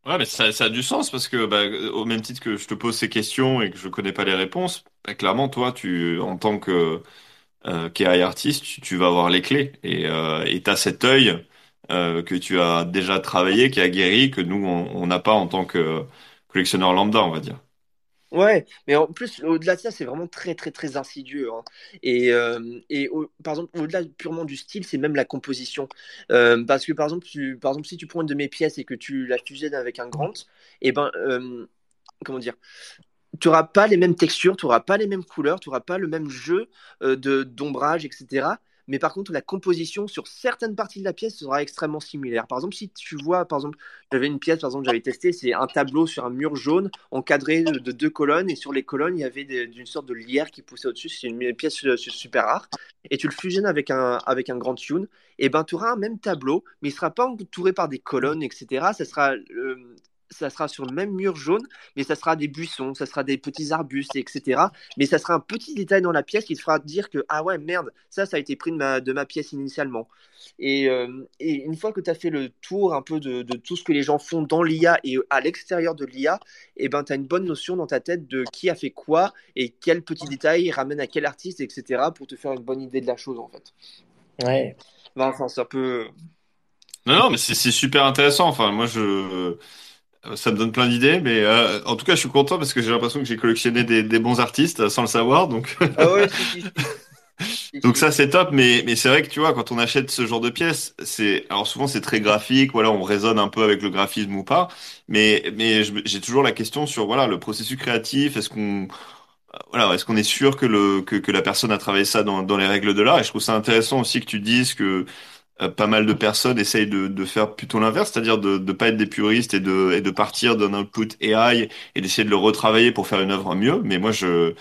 Ouais, mais ça, ça a du sens parce que, bah, au même titre que je te pose ces questions et que je connais pas les réponses, bah, clairement, toi, tu, en tant que euh, qu'AI artiste, tu, vas avoir les clés et euh, et t'as cet œil euh, que tu as déjà travaillé, qui a guéri, que nous on n'a pas en tant que collectionneur lambda, on va dire. Ouais, mais en plus, au-delà de ça, c'est vraiment très, très, très insidieux. hein. Et, euh, et au- par exemple, au-delà purement du style, c'est même la composition. Euh, parce que, par exemple, par exemple, si tu prends une de mes pièces et que tu la fusionnes avec un Grant, et ben, euh, comment dire, tu n'auras pas les mêmes textures, tu n'auras pas les mêmes couleurs, tu n'auras pas le même jeu euh, d'ombrage, etc. Mais par contre, la composition sur certaines parties de la pièce sera extrêmement similaire. Par exemple, si tu vois, par exemple, j'avais une pièce, par exemple, j'avais testé, c'est un tableau sur un mur jaune encadré de, de deux colonnes, et sur les colonnes, il y avait des- d'une sorte de lierre qui poussait au-dessus. C'est une pièce euh, super rare. Et tu le fusionnes avec un, avec un grand tune, et ben tu auras un même tableau, mais il ne sera pas entouré par des colonnes, etc. Ça sera, euh, ça sera sur le même mur jaune, mais ça sera des buissons, ça sera des petits arbustes, etc. Mais ça sera un petit détail dans la pièce qui te fera dire que, ah ouais, merde, ça, ça a été pris de ma, de ma pièce initialement. Et, euh, et une fois que tu as fait le tour un peu de, de tout ce que les gens font dans l'IA et à l'extérieur de l'IA, et ben, tu as une bonne notion dans ta tête de qui a fait quoi et quel petit détail ramène à quel artiste, etc. pour te faire une bonne idée de la chose, en fait. Ouais. Enfin, c'est un peu. Non, non, mais c'est c'est super intéressant. Enfin, moi, je, ça me donne plein d'idées, mais euh, en tout cas, je suis content parce que j'ai l'impression que j'ai collectionné des, des bons artistes euh, sans le savoir, donc. Ah ouais, si, si, si. Si, Donc ça c'est top, mais, mais c'est vrai que tu vois, quand on achète ce genre de pièces, c'est alors souvent c'est très graphique, voilà, on raisonne un peu avec le graphisme ou pas, mais j'ai toujours la question sur voilà le processus créatif, est-ce qu'on voilà, est-ce qu'on est sûr que le que, que la personne a travaillé ça dans, dans les règles de l'art? Et je trouve ça intéressant aussi que tu dises que euh, pas mal de personnes essayent de, de faire plutôt l'inverse, c'est-à-dire de ne pas être des puristes et de, et de partir d'un output AI et d'essayer de le retravailler pour faire une œuvre mieux. Mais moi, je,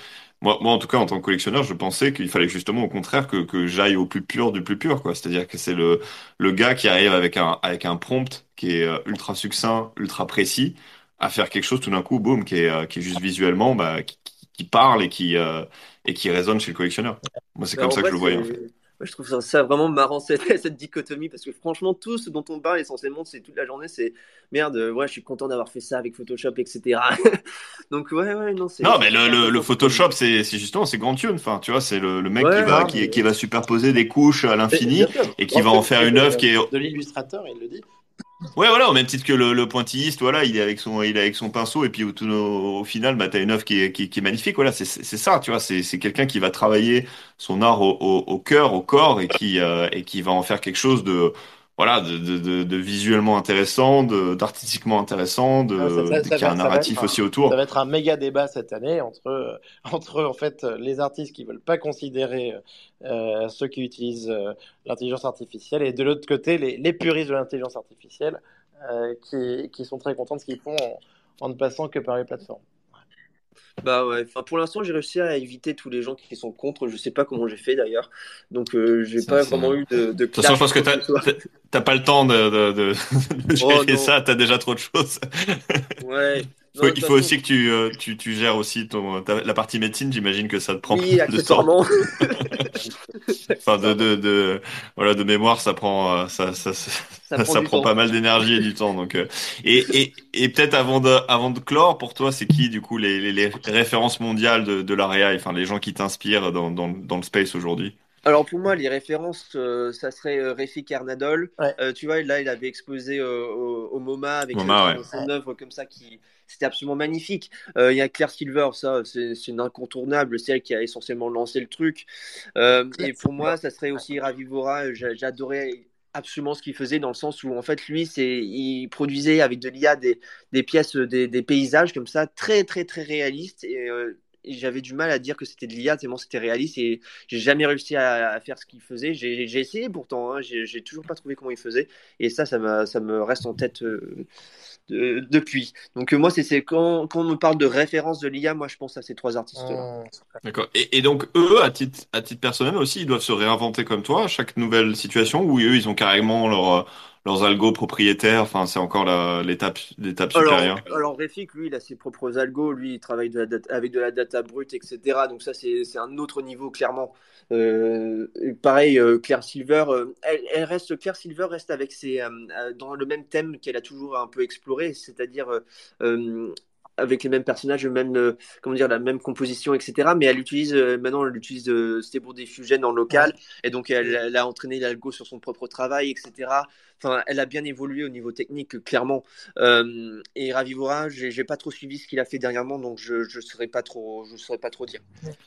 moi, moi, en tout cas, en tant que collectionneur, je pensais qu'il fallait justement au contraire que, que j'aille au plus pur du plus pur, quoi. C'est-à-dire que c'est le, le gars qui arrive avec un, avec un prompt qui est euh, ultra succinct, ultra précis, à faire quelque chose tout d'un coup, boum, qui est, euh, qui est juste visuellement, bah, qui, qui parle et qui, euh, et qui résonne chez le collectionneur. Moi, c'est comme ça que je le voyais, en fait. Moi, je trouve ça, ça vraiment marrant cette, cette dichotomie parce que franchement, tout ce dont on parle essentiellement, c'est toute la journée, c'est merde, euh, ouais, je suis content d'avoir fait ça avec Photoshop, etc. Donc, ouais, ouais, non, c'est Non, mais le. Photoshop, c'est justement, c'est grand tune. Enfin, tu vois, c'est le, le mec qui va, qui, mais- qui va superposer des couches à l'infini et qui va en faire une œuvre qui est. De l'illustrateur, il le dit. Ouais, voilà, au même titre que le, le pointilliste, voilà, il est avec son, il est avec son pinceau et puis au, tout- au, final, bah, t'as une œuvre qui est, qui, qui est magnifique. Voilà, c'est c'est c'est ça, tu vois, c'est c'est quelqu'un qui va travailler son art au, au, au cœur, au corps et qui, euh, et qui va en faire quelque chose de, voilà, de, de, de, de visuellement intéressant, d'artistiquement intéressant, de, Ah, ça- ça- ça un narratif un- aussi autour. Ça va être un méga débat cette année entre, euh, entre en fait, euh, les artistes qui veulent pas considérer euh, ceux qui utilisent euh, l'intelligence artificielle et de l'autre côté, les, les puristes de l'intelligence artificielle euh, qui, qui sont très contents de ce qu'ils font en, en ne passant que par les plateformes. Bah ouais, enfin, pour l'instant, j'ai réussi à éviter tous les gens qui sont contre. Je sais pas comment j'ai fait d'ailleurs. Donc, euh, j'ai pas vraiment eu de, de De toute façon, je pense que t'as pas le temps de, de, de, Oh, gérer ça, t'as déjà trop de choses. Ouais. Faut- Non, il faut façon, aussi que tu, euh, tu, tu gères aussi ton, ta- la partie médecine, j'imagine que ça te prend Oui, de temps. Enfin, de, de, de, voilà, de mémoire, ça prend, euh, ça, ça, ça, Ça prend prend pas mal d'énergie et du temps. Donc, euh, et, et, et peut-être avant de, avant de clore, pour toi, c'est qui, du coup, les, les, les références mondiales de, de l'AREA, enfin, les gens qui t'inspirent dans, dans, dans le space aujourd'hui? Alors pour moi, les références, euh, ça serait euh, Refik. Ouais. Euh, tu vois, là, il avait exposé euh, au, au MoMA avec MoMA, ouais. son œuvre comme ça qui c'était absolument magnifique. Euh, Il y a Claire Silver, ça, c'est une incontournable, c'est elle qui a essentiellement lancé le truc. Euh, et pour moi, ça serait aussi Ravivora. J'a- J'adorais absolument ce qu'il faisait dans le sens où en fait lui c'est il produisait avec de l'IA des, des pièces des, des paysages comme ça très très très réalistes et euh, et j'avais du mal à dire que c'était de l'IA tellement c'était réaliste et j'ai jamais réussi à, à faire ce qu'il faisait. J'ai essayé pourtant, hein, j'ai toujours pas trouvé comment il faisait. Et ça, ça, ça me reste en tête euh, de- depuis. Donc euh, moi, c'est c'est quand, quand on me parle de référence de l'IA, moi je pense à ces trois artistes-là. Mmh. D'accord. Et, et donc, eux, à titre, à titre personnel aussi, ils doivent se réinventer comme toi à chaque nouvelle situation ou eux, ils ont carrément leur, euh, leurs algos propriétaires. Enfin, c'est encore l'étape, l'étape supérieure. Alors, Refik, lui, il a ses propres algos, lui, il travaille de la data- avec de la data brute, etc. Donc ça, c'est un autre niveau, clairement. Euh, pareil, euh, Claire Silver, euh, elle, elle reste, Claire Silver reste avec ses, euh, dans le même thème qu'elle a toujours un peu exploré, c'est-à-dire euh, avec les mêmes personnages, le même, euh, comment dire, la même composition, etc. Mais elle utilise euh, maintenant, elle utilise euh, Stable Diffusion en local, et donc elle, elle a entraîné l'algo sur son propre travail, etc. Enfin, elle a bien évolué au niveau technique, clairement. Euh, et Ravivora, j'ai j'ai pas trop suivi ce qu'il a fait dernièrement, donc je je saurais pas trop, je saurais pas trop dire.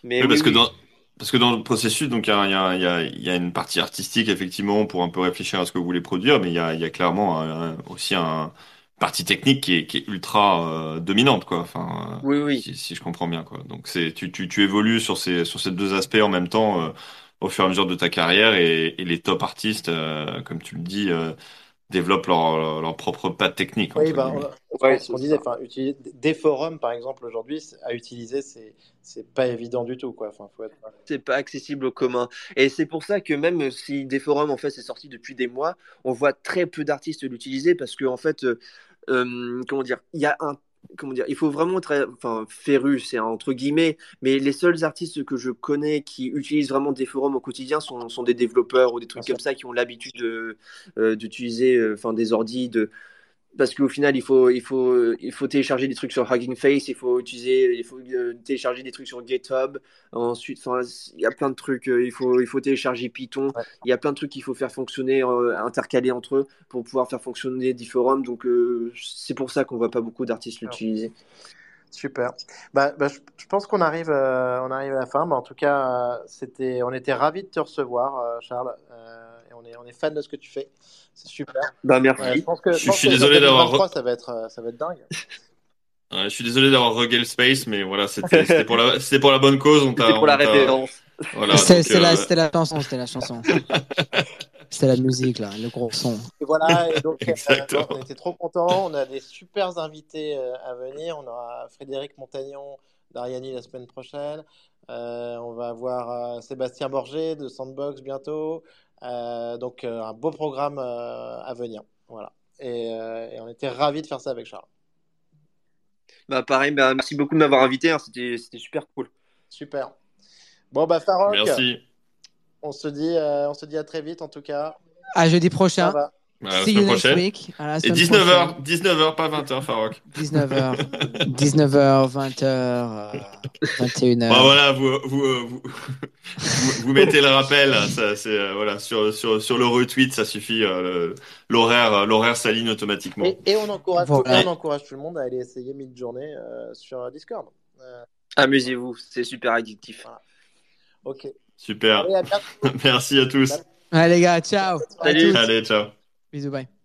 Mais Oui, parce oui, que oui. dans, parce que dans le processus, donc il y a, il y a, il y a, il y a une partie artistique, effectivement, pour un peu réfléchir à ce que vous voulez produire, mais il y a, il y a clairement un- un- aussi un partie technique qui est, qui est ultra euh, dominante, quoi. Enfin, euh, Oui, oui. si, si je comprends bien, quoi. Donc c'est, tu, tu, tu évolues sur ces, sur ces deux aspects en même temps, euh, au fur et à mesure de ta carrière, et, et les top artistes, euh, comme tu le dis, euh, développent leur, leur, leur propre patte technique, Oui, bah, on, Ouais, ce qu'on c'est disait, enfin, utiliser des forums, par exemple, aujourd'hui, à utiliser, c'est c'est pas évident du tout, quoi. Enfin, faut être... c'est pas accessible au commun. Et c'est pour ça que même si des forums en fait c'est sorti depuis des mois, on voit très peu d'artistes l'utiliser parce que en fait, euh, comment dire, il y a un comment dire, il faut vraiment être enfin féru, c'est entre guillemets, mais les seuls artistes que je connais qui utilisent vraiment des forums au quotidien sont, sont des développeurs ou des trucs comme ça qui ont l'habitude de euh, d'utiliser euh, enfin des ordis de parce qu'au final, il faut, il, faut, il faut télécharger des trucs sur Hugging Face, il faut utiliser, il faut euh, télécharger des trucs sur GitHub. Ensuite, enfin, il y a plein de trucs. euh, Il faut, il faut télécharger Python. Ouais. Il y a plein de trucs qu'il faut faire fonctionner, euh, intercaler entre eux pour pouvoir faire fonctionner des forums. Donc, euh, c'est pour ça qu'on voit pas beaucoup d'artistes l'utiliser. Super. Bah, bah, je, je pense qu'on arrive, euh, on arrive à la fin. Bah, en tout cas, c'était, on était ravis de te recevoir, Charles. On est, on est fan de ce que tu fais. C'est super. Bah, merci. Ouais, je pense que, Je je pense suis que désolé d'avoir 2023, ça va être, ça va être dingue. Ouais, je suis désolé d'avoir regalé le space, mais voilà, c'était pour la, c'était pour la bonne cause. C'était pour la on référence. Voilà, C'était euh, la, c'était la chanson, c'était la chanson. C'était la musique, là, le gros son. Et voilà. Et donc, euh, Exactement. on était trop contents. On a des super invités euh, à venir. On aura Frédéric Montagnon d'Ariani la semaine prochaine. Euh, on va avoir euh, Sébastien Borgé de Sandbox bientôt. Euh, donc, euh, un beau programme euh, à venir. Voilà. Et, euh, et on était ravis de faire ça avec Charles. Bah, pareil, bah, merci beaucoup de m'avoir invité. hein. C'était, super cool. Super. Bon, bah, Farok, Merci. on se dit, euh, on se dit à très vite en tout cas. À jeudi Ça prochain. À la See semaine you next prochaine. week. À la Et semaine 19h, 19h, pas 20h, Farok. 19h. 19h, 20h, 21h. Bah voilà, vous, vous, euh, vous, vous, mettez le rappel, ça, c'est, euh, voilà, sur, sur, sur le retweet, ça suffit, euh, le- l'horaire, l'horaire s'aligne automatiquement. Et, et on, encourage Voilà. tout, on encourage tout le monde à aller essayer mid-journée euh, sur Discord. Euh, Amusez-vous, c'est super addictif. ok. Super. Allez, à bientôt. Merci à tous. Allez, les gars, ciao. Salut. À tous. Allez, ciao. Fiz bem.